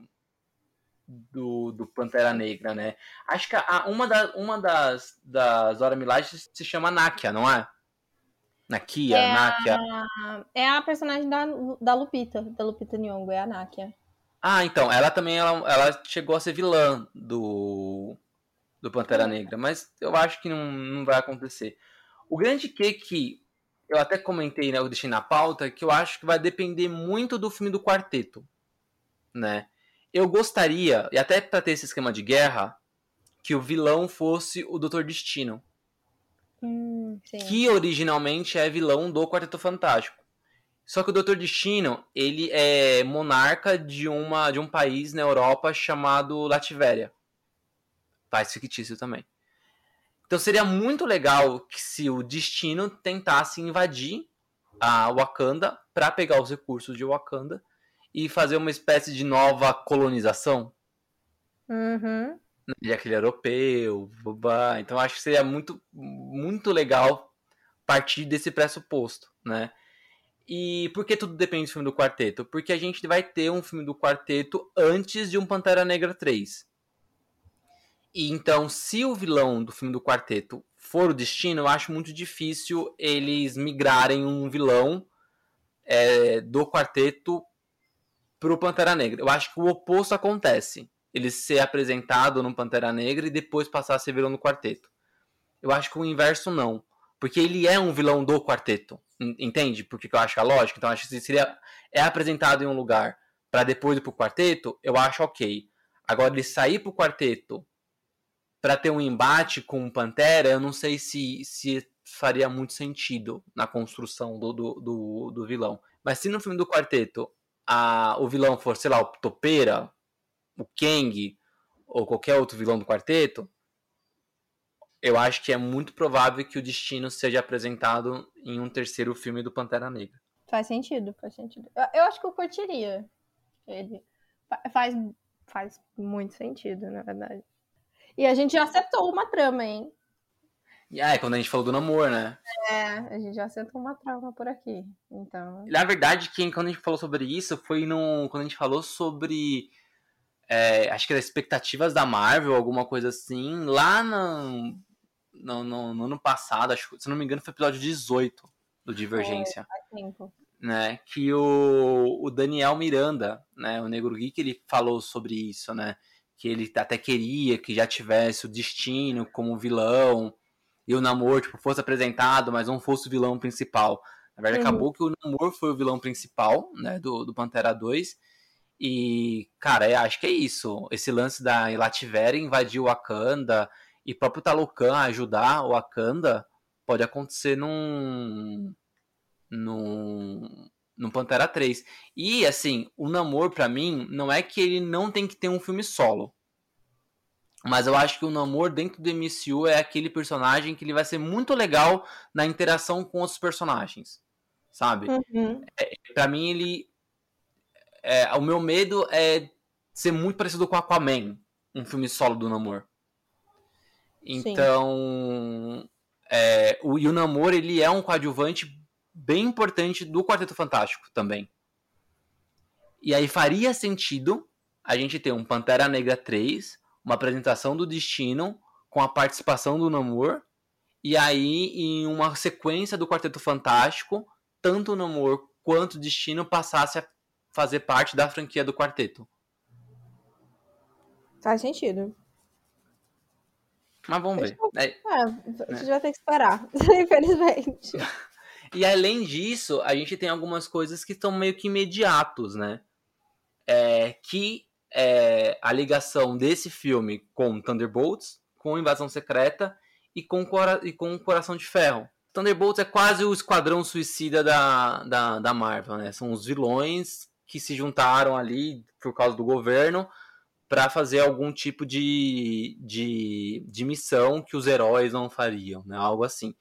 do, do Pantera Negra, né? Acho que a, uma, da, uma das, das Hora Milagre se chama Nakia, não é? Nakia, é Nakia. A, é a personagem da, da Lupita, da Lupita Nyong'o, é a Nakia. Ah, então, ela também ela, ela chegou a ser vilã do do Pantera Negra, mas eu acho que não, não vai acontecer. O grande que que eu até comentei, né, eu deixei na pauta, que eu acho que vai depender muito do filme do quarteto, né? Eu gostaria, e até para ter esse esquema de guerra, que o vilão fosse o Doutor Destino. Hum, que originalmente é vilão do Quarteto Fantástico. Só que o Doutor Destino, ele é monarca de uma de um país na Europa chamado Lativéria faz fictício também. Então seria muito legal que se o destino tentasse invadir a Wakanda para pegar os recursos de Wakanda e fazer uma espécie de nova colonização. Uhum. De aquele europeu, babá. Então acho que seria muito, muito legal partir desse pressuposto, né? E por que tudo depende do filme do quarteto? Porque a gente vai ter um filme do quarteto antes de um Pantera Negra 3. E então, se o vilão do filme do quarteto for o destino, eu acho muito difícil eles migrarem um vilão é, do quarteto pro Pantera Negra. Eu acho que o oposto acontece. Ele ser apresentado no Pantera Negra e depois passar a ser vilão no quarteto. Eu acho que o inverso não. Porque ele é um vilão do quarteto. Entende? Porque eu acho a lógica. Então, acho que se seria é apresentado em um lugar para depois ir pro quarteto, eu acho ok. Agora, ele sair pro quarteto para ter um embate com o Pantera, eu não sei se, se faria muito sentido na construção do, do, do, do vilão. Mas se no filme do quarteto a, o vilão for, sei lá, o Topeira, o Kang, ou qualquer outro vilão do quarteto, eu acho que é muito provável que o destino seja apresentado em um terceiro filme do Pantera Negra. Faz sentido, faz sentido. Eu, eu acho que eu curtiria. Ele faz, faz muito sentido, na verdade. E a gente já acertou uma trama, hein? Ah, é quando a gente falou do namoro, né? É, a gente já acertou uma trama por aqui. Então. Na verdade, quem, quando a gente falou sobre isso foi no, quando a gente falou sobre. É, acho que era expectativas da Marvel, alguma coisa assim, lá no, no, no, no ano passado, acho, se não me engano, foi o episódio 18 do Divergência. É, né, que o, o Daniel Miranda, né, o Negro Geek, ele falou sobre isso, né, que ele até queria que já tivesse o Destino como vilão e o Namor tipo, fosse apresentado, mas não fosse o vilão principal. Na verdade, uhum. acabou que o Namor foi o vilão principal, né, do, do Pantera 2. E, cara, eu acho que é isso. Esse lance da Lativeria invadir o Wakanda e próprio Talocan ajudar o Wakanda pode acontecer num num, num Pantera 3. E, assim, o Namor, para mim, não é que ele não tem que ter um filme solo. Mas eu acho que o Namor dentro do MCU é aquele personagem que ele vai ser muito legal na interação com outros personagens. Sabe? Uhum. É, pra mim, ele. É, o meu medo é ser muito parecido com Aquaman, um filme solo do Namor. Então. É, o, e o Namor, ele é um coadjuvante bem importante do Quarteto Fantástico também. E aí faria sentido a gente ter um Pantera Negra 3, uma apresentação do Destino com a participação do Namor, e aí em uma sequência do Quarteto Fantástico, tanto o Namor quanto o Destino passasse a fazer parte da franquia do quarteto. Faz sentido. Mas vamos ver. É, é, né? você vai ter que esperar, [LAUGHS] infelizmente. [LAUGHS] E além disso, a gente tem algumas coisas que estão meio que imediatos, né? É, que é a ligação desse filme com Thunderbolts, com Invasão Secreta e com, e com Coração de Ferro. Thunderbolts é quase o esquadrão suicida da, da, da Marvel, né? São os vilões que se juntaram ali por causa do governo para fazer algum tipo de, de, de missão que os heróis não fariam, né? Algo assim.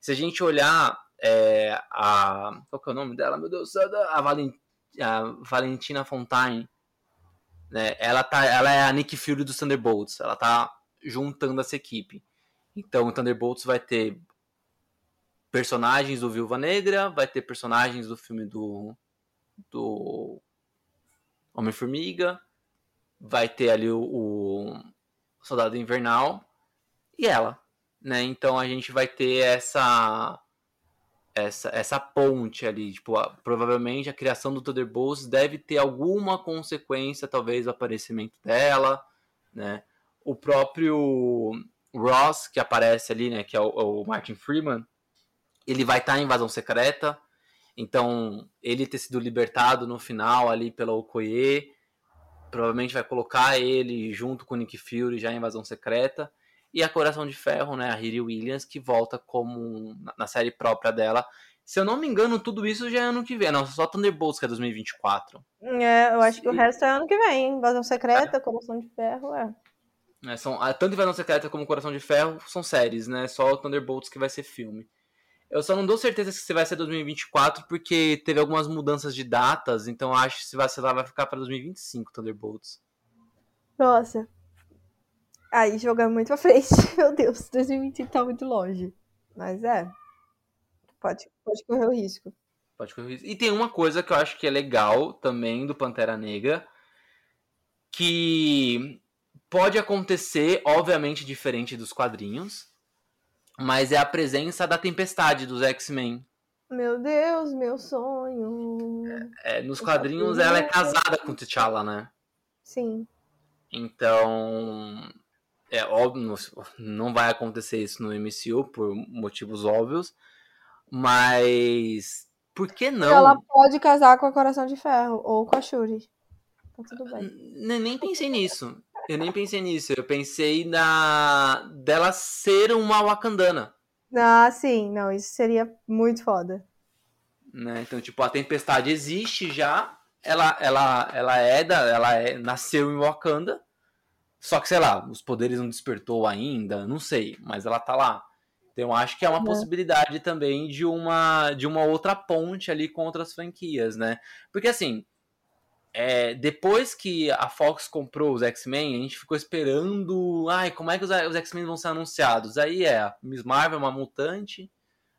Se a gente olhar é, a. Qual que é o nome dela? Meu Deus, a, Valent, a Valentina Fontaine. Né? Ela, tá, ela é a Nick Fury dos Thunderbolts. Ela tá juntando essa equipe. Então o Thunderbolts vai ter personagens do Viúva Negra, vai ter personagens do filme do, do Homem-Formiga, vai ter ali o, o Soldado Invernal e ela, né? Então a gente vai ter essa essa, essa ponte ali. Tipo, a, provavelmente a criação do Thunderbolts deve ter alguma consequência, talvez, o aparecimento dela, né? O próprio Ross, que aparece ali, né? Que é o, o Martin Freeman, ele vai estar tá em invasão secreta. Então, ele ter sido libertado no final ali pela Okoye, provavelmente vai colocar ele junto com o Nick Fury já em invasão secreta e a Coração de Ferro, né, a Riri Williams, que volta como na série própria dela. Se eu não me engano, tudo isso já é ano que vem. Não, só Thunderbolts que é 2024. É, eu acho que o resto é ano que vem. Invasão Secreta, é. Coração de Ferro, é. é são, tanto Invasão Secreta como Coração de Ferro são séries, né? Só o Thunderbolts que vai ser filme. Eu só não dou certeza se vai ser 2024, porque teve algumas mudanças de datas, então acho que se vacilar vai ficar para 2025 Thunderbolts. Nossa, Aí jogar muito pra frente. [LAUGHS] Meu Deus, 2025 tá muito longe. Mas é. Pode, pode correr o risco. Pode correr o risco. E tem uma coisa que eu acho que é legal também do Pantera Negra. Que pode acontecer, obviamente, diferente dos quadrinhos. Mas é a presença da tempestade dos X-Men. Meu Deus, meu sonho. É, é, nos quadrinhos ela é casada com T'Challa, né? Sim. Então, é óbvio, não vai acontecer isso no MCU por motivos óbvios, mas por que não? Ela pode casar com a Coração de Ferro ou com a Shuri. Tá tudo bem. Nem, nem pensei nisso. Eu nem pensei nisso. Eu pensei na dela ser uma Wakandana. Ah, sim. Não, isso seria muito foda. Né? Então, tipo, a tempestade existe já. Ela, ela, ela é da, ela é, nasceu em Wakanda só que, sei lá, os poderes não despertou ainda, não sei, mas ela tá lá. Então acho que é uma é. possibilidade também de uma de uma outra ponte ali com outras franquias, né? Porque assim, é, depois que a Fox comprou os X-Men, a gente ficou esperando, ai, como é que os, os X-Men vão ser anunciados? Aí é, Miss Marvel é uma mutante,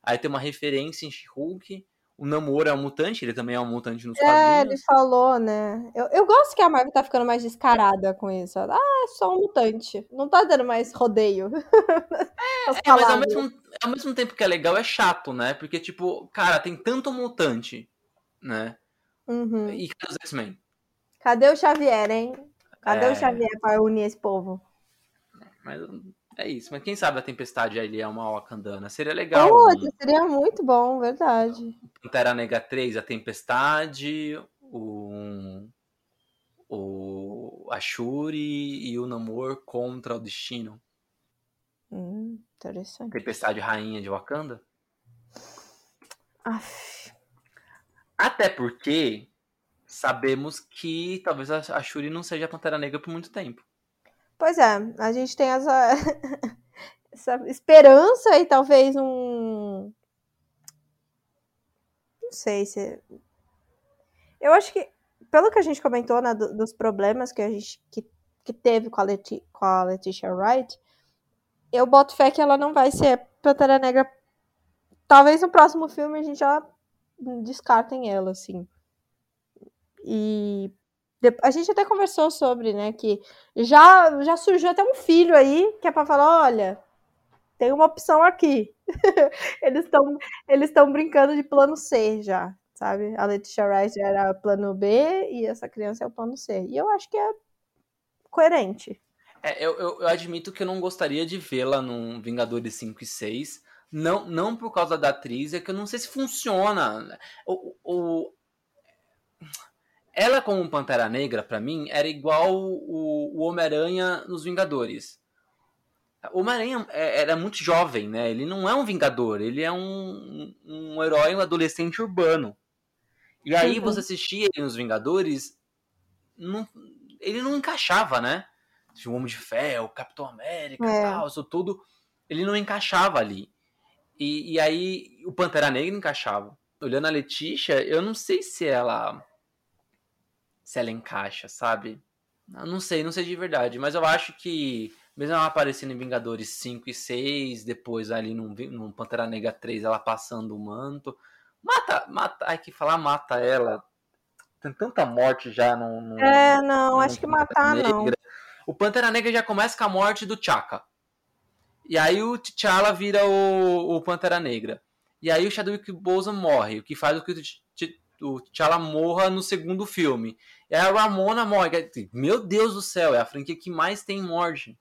aí tem uma referência em She-Hulk, o Namor é um mutante, ele também é um mutante nos é, quadrinhos. É, ele falou, né? Eu, eu gosto que a Marvel tá ficando mais descarada com isso. Ah, é só um mutante. Não tá dando mais rodeio. É, [LAUGHS] é mas ao mesmo, ao mesmo tempo que é legal, é chato, né? Porque, tipo, cara, tem tanto mutante né? Uhum. E cadê os X-Men? Cadê o Xavier, hein? Cadê É. o Xavier pra unir esse povo? Mas é isso. Mas quem sabe a Tempestade ali é uma Wakandana. Seria legal. Putz, um seria muito bom, verdade. Pantera Negra 3, a Tempestade, o, o a Shuri e o Namor contra o Destino. Hum, interessante. Tempestade Rainha de Wakanda. Aff. Até porque sabemos que talvez a Shuri não seja a Pantera Negra por muito tempo. Pois é, a gente tem essa, [LAUGHS] essa esperança e talvez um. Não sei se. Eu acho que, pelo que a gente comentou, né, do- dos problemas que a gente que, que teve com a, Leti, com a Letitia Wright, eu boto fé que ela não vai ser Pantera Negra. Talvez no próximo filme a gente já descartem ela, assim. E a gente até conversou sobre, né, que já, já surgiu até um filho aí que é pra falar, olha, tem uma opção aqui. [LAUGHS] eles estão eles estão brincando de plano C já, sabe? A Letitia Wright era plano B e essa criança é o plano C. E eu acho que é coerente. É, eu, eu, eu admito que eu não gostaria de vê-la num Vingadores 5 e 6. Não, não por causa da atriz, é que eu não sei se funciona. O, o, ela, como Pantera Negra, pra mim, era igual o, o Homem-Aranha nos Vingadores. O Homem-Aranha é- era muito jovem, né? Ele não é um Vingador, ele é um, um herói, um adolescente urbano. E aí Uhum. você assistia ele nos Vingadores, não- ele não encaixava, né? O Homem de Ferro, o Capitão América É. e tal, isso tudo. Ele não encaixava ali. E, e aí o Pantera Negra encaixava. Olhando a Letícia, eu não sei se ela. Se ela encaixa, sabe? Eu não sei, não sei de verdade. Mas eu acho que, mesmo ela aparecendo em Vingadores 5 e 6, depois ali num Pantera Negra 3, ela passando o manto. Mata, mata. Ai, que falar mata ela. Tem tanta morte já no. no É, não, no acho que matar não. Negra. O Pantera Negra já começa com a morte do T'Chaka. E aí o T'Challa vira o, o Pantera Negra. E aí o Chadwick Boseman morre, o que faz com que o o T'Challa morra no segundo filme. E aí a Ramona morre. Meu Deus do céu, é a franquia que mais tem morte.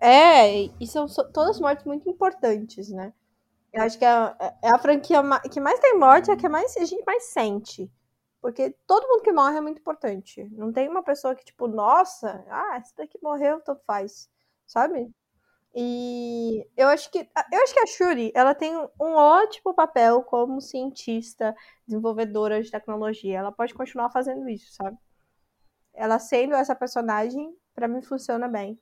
É, e são todas mortes muito importantes, né? Eu acho que é, é a franquia que mais tem morte, é a que mais, a gente mais sente. Porque todo mundo que morre é muito importante. Não tem uma pessoa que, tipo, nossa, ah, esse daqui morreu, tanto faz. Sabe? E eu acho que eu acho que a Shuri, ela tem um ótimo papel como cientista, desenvolvedora de tecnologia. Ela pode continuar fazendo isso, sabe? Ela sendo essa personagem, pra mim funciona bem.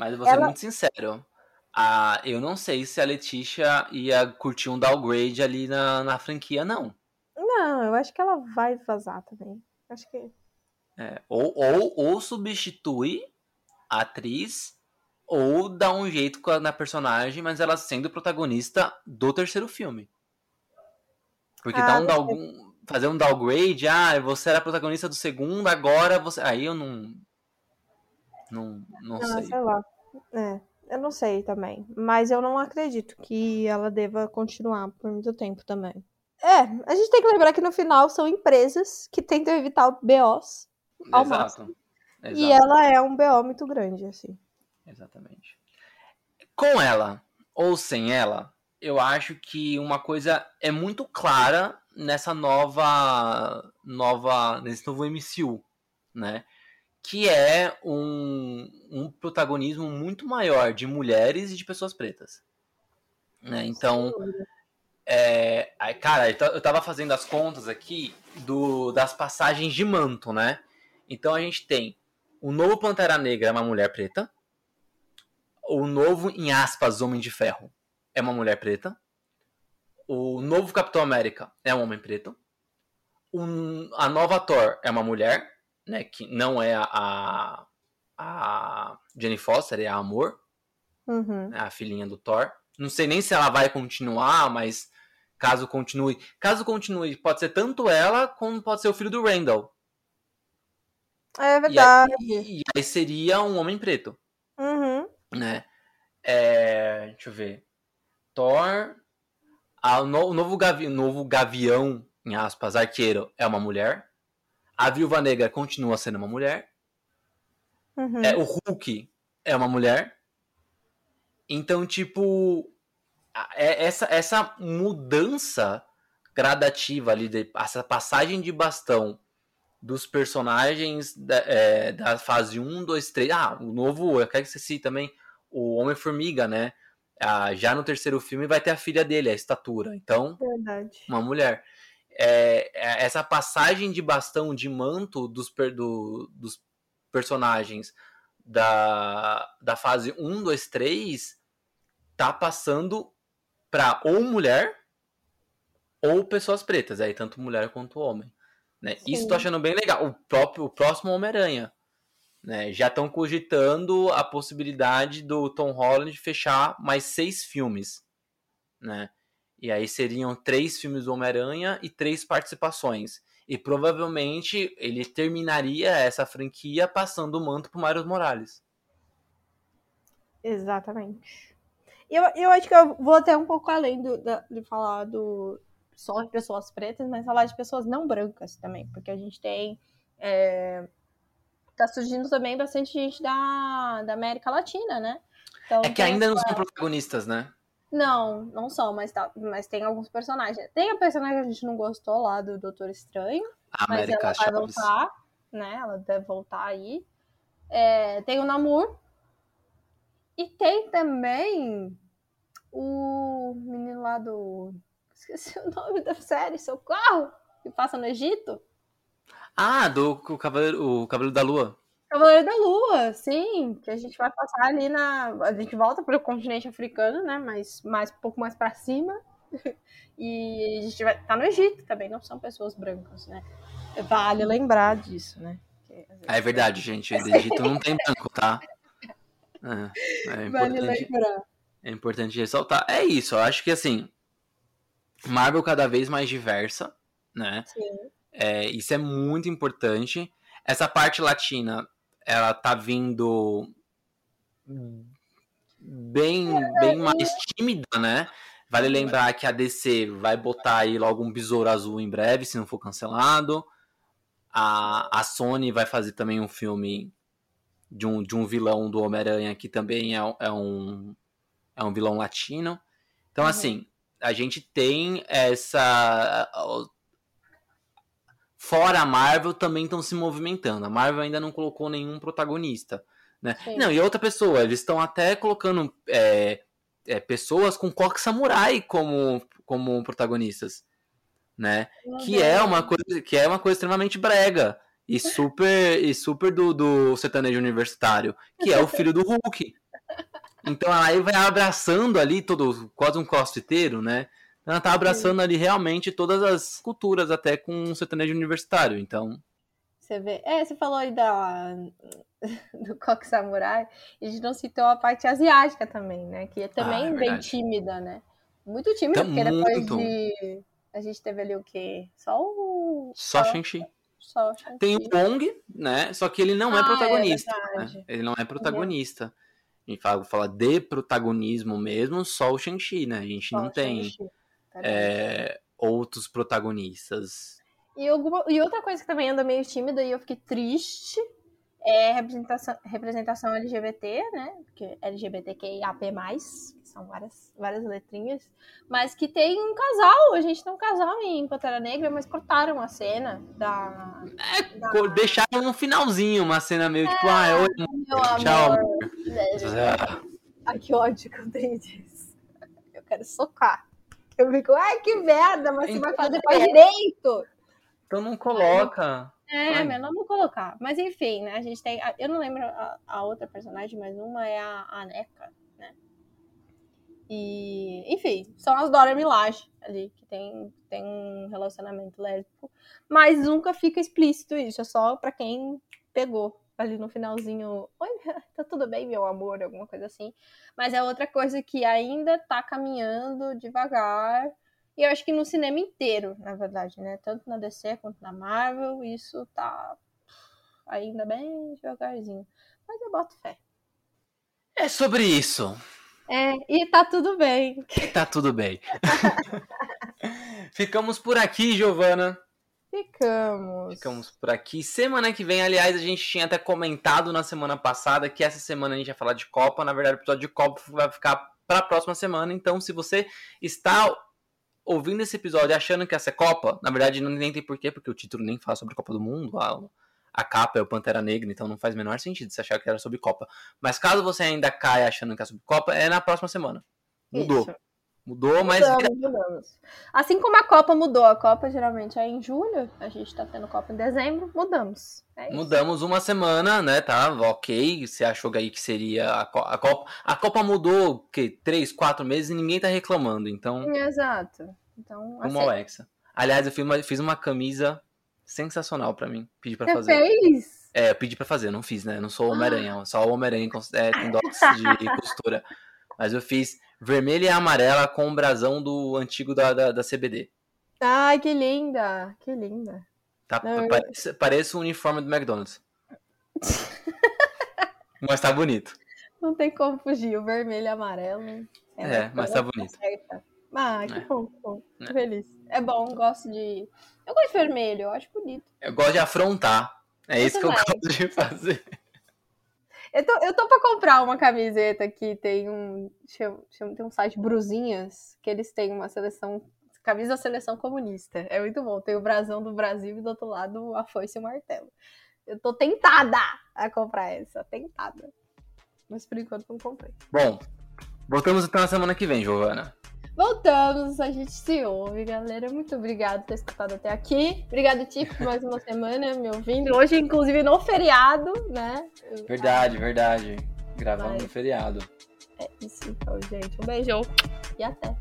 Mas eu vou ser Ela- muito sincero. Ah, eu não sei se a Letícia ia curtir um downgrade ali na, na franquia, não. Não, eu acho que ela vai vazar também. Acho que. É, ou, ou, ou substitui a atriz, ou dá um jeito a- na personagem, mas ela sendo protagonista do terceiro filme. Porque Ah, dá um down- fazer um downgrade, ah, você era protagonista do segundo, agora você. Aí eu não. Não, não Ah, sei. sei lá. É, eu não sei também. Mas eu não acredito que ela deva continuar por muito tempo também. É, a gente tem que lembrar que no final são empresas que tentam evitar BOs ao máximo. Exato. E ela é um BO muito grande, assim. Exatamente. Com ela ou sem ela, eu acho que uma coisa é muito clara nessa nova, nova nesse novo MCU, né? Que é um, um protagonismo muito maior de mulheres e de pessoas pretas. Né? Então, é, cara, eu tava fazendo as contas aqui do, das passagens de manto, né? Então a gente tem o novo Pantera Negra é uma mulher preta. O novo, em aspas, Homem de Ferro é uma mulher preta. O novo Capitão América é um homem preto. Um- a nova Thor é uma mulher, né? Que não é a, a, Jenny Foster, é a Amor, Uhum. né, a filhinha do Thor. Não sei nem se ela vai continuar, mas caso continue. Caso continue, pode ser tanto ela como pode ser o filho do Randall. É E verdade. aí, e aí seria um homem preto. Né? É, deixa eu ver. Thor. Ah, o, no- o novo, gavi, novo Gavião em aspas, arqueiro é uma mulher. A Viúva Negra continua sendo uma mulher. Uhum. É, o Hulk é uma mulher. Então, tipo, a- é- essa, essa mudança gradativa ali, de, essa passagem de bastão dos personagens da, é, da fase 1, 2, 3. Ah, o novo, eu quero que você cite também o Homem-Formiga, né? Ah, já no terceiro filme vai ter a filha dele, a estatura. Então, Verdade. uma mulher. É, é- essa passagem de bastão, de manto dos, do- dos personagens da, da fase 1, 2, 3 tá passando pra ou mulher ou pessoas pretas, aí tanto mulher quanto homem. Né? Isso tô achando bem legal. O próprio o próximo Homem-Aranha. Né? Já estão cogitando a possibilidade do Tom Holland fechar mais seis filmes. Né? E aí seriam três filmes do Homem-Aranha e três participações. E provavelmente ele terminaria essa franquia passando o manto pro Miles Morales. Exatamente. Eu, eu acho que eu vou até um pouco além do, da- de falar do só de pessoas pretas, mas falar de pessoas não brancas também, porque a gente tem. é, tá surgindo também bastante gente da, da América Latina, né? Então, É que ainda não são protagonistas, né? Não, não são, mas, tá, mas tem alguns personagens. Tem a personagem que a gente não gostou lá do Doutor Estranho, A mas América ela vai Chaves. voltar, né? Ela deve voltar aí. É, tem o Namor. E tem também o menino lá do. [LAUGHS] Esqueci o nome da série, Socorro! Que passa no Egito. Ah, do o Cavaleiro, o Cavaleiro da Lua. Cavaleiro da Lua, sim. Que a gente vai passar ali na. A gente volta para o continente africano, né? Mas mais, um pouco mais para cima. [LAUGHS] E a gente vai. Tá no Egito também, não são pessoas brancas, né? Vale lembrar disso, né? Que, às vezes, Ah, é verdade, gente. O Egito não tem branco, tá? É, é Vale lembrar. é importante ressaltar. É isso, eu acho que assim. Marvel cada vez mais diversa, né? Sim. É, isso é muito importante. Essa parte latina, ela tá vindo bem, bem mais tímida, né? Vale lembrar que a DC vai botar aí logo um besouro azul em breve, se não for cancelado. A, a Sony vai fazer também um filme de um, de um vilão do Homem-Aranha que também é, é, um, é um vilão latino. Então, Uhum. assim, a gente tem essa. Fora a Marvel também estão se movimentando. A Marvel ainda não colocou nenhum protagonista. Né? Sim. Não, e outra pessoa, eles estão até colocando é, é, pessoas com coque samurai como, como protagonistas. Né? Que é uma coisa, que é uma coisa extremamente brega. E super, e super do, do sertanejo universitário, que é o filho do Hulk. [LAUGHS] Então aí vai abraçando ali todo, quase um crossfiteiro, né? Ela tá abraçando ali realmente todas as culturas, até com um sertanejo universitário. Então, Você vê. É, você falou aí da, [LAUGHS] do Coque Samurai. E a gente não citou a parte asiática também, né? Que é também Ah, é bem verdade. tímida, né? Muito tímida, Tá porque depois muito. de. A gente teve ali o quê? Só o. só. Só o Shang-Chi. Tem o Wong, né? Só que ele não é Ah, é protagonista. verdade. né? Ele não é protagonista. A gente fala, fala de protagonismo mesmo, só o Shang-Chi, né? A gente Só não tem Shang-Chi. É, outros protagonistas. E, alguma- e outra coisa que também anda meio tímida e eu fiquei triste é representação, representação LGBT, né? Porque LGBTQIAP+, que são várias, várias letrinhas, mas que tem um casal, a gente tem um casal em Pantera Negra, mas cortaram a cena da... da Co- Deixaram no finalzinho uma cena meio tipo, ah, oi, meu tchau. amor. Ah, Ai, que ódio que eu tenho disso. Eu quero socar. Eu fico, ai, que merda, mas você vai fazer faz direito. Então não coloca. É, Ai. melhor não colocar. Mas enfim, né? A gente tem. Eu não lembro a, a outra personagem, mas uma é a, a Neca, né? E, enfim, são as Dora Milaje ali, que tem, tem um relacionamento lésbico. Mas nunca fica explícito isso, é só pra quem pegou ali no finalzinho. Oi, [LAUGHS] tá tudo bem, meu amor? Alguma coisa assim. Mas é outra coisa que ainda tá caminhando devagar. E eu acho que no cinema inteiro, na verdade, né? Tanto na DC quanto na Marvel, isso tá ainda bem devagarzinho. Mas eu boto fé. É sobre isso. É, e tá tudo bem. E tá tudo bem. [LAUGHS] Ficamos por aqui, Giovana. Ficamos. Ficamos por aqui. Semana que vem, aliás, a gente tinha até comentado na semana passada que essa semana a gente ia falar de Copa. Na verdade, o episódio de Copa vai ficar para a próxima semana. Então, se você está ouvindo esse episódio achando que essa é Copa, na verdade não nem tem porquê, porque o título nem fala sobre Copa do Mundo. A, a capa é o Pantera Negra, então não faz o menor sentido você achar que era sobre Copa. Mas caso você ainda caia achando que é sobre Copa, é na próxima semana. Mudou. Isso. Mudou, mas. Mudamos, mudamos. Assim como a Copa mudou, a Copa geralmente é em julho, a gente tá tendo Copa em dezembro, mudamos. É mudamos uma semana, né? Tá, ok. Você achou aí que seria a, Copa. A Copa, a Copa mudou que três, quatro meses e ninguém tá reclamando, então. Exato. Então, uma Alexa. Aliás, eu fiz uma, fiz uma camisa sensacional para mim. Pedi para fazer. Fez? É, eu pedi para fazer, não fiz, né? Eu não sou Homem-Aranha, só o Homem-Aranha é, tem docs de [LAUGHS] costura. Mas eu fiz vermelha e amarela com o brasão do antigo da, da, da CBD. Ai, que linda! Que linda. Tá, parece, parece o uniforme do McDonald's. [LAUGHS] mas tá bonito. Não tem como fugir, o vermelho e amarelo. É, é mas tá bonito. Certa. Ah, que é. bom, que bom. É. Feliz. É bom, gosto de. Eu gosto de vermelho, eu acho bonito. Eu gosto de afrontar. É isso que eu gosto de fazer. Eu tô, eu tô pra comprar uma camiseta que tem um. Chama, tem um site Bruzinhas, que eles têm uma seleção. Camisa da seleção comunista. É muito bom. Tem o brasão do Brasil e do outro lado a foice e o martelo. Eu tô tentada a comprar essa. Tentada. Mas por enquanto não comprei. Bom, voltamos então na semana que vem, Giovana. Voltamos, a gente se ouve, galera. Muito obrigada por ter escutado até aqui. Obrigada, Tiff, por mais uma semana me ouvindo. Hoje, inclusive, no feriado, né? Verdade, verdade. Gravando Mas... no feriado. É isso, então, gente. Um beijão e até.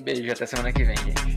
Beijo, até semana que vem, gente.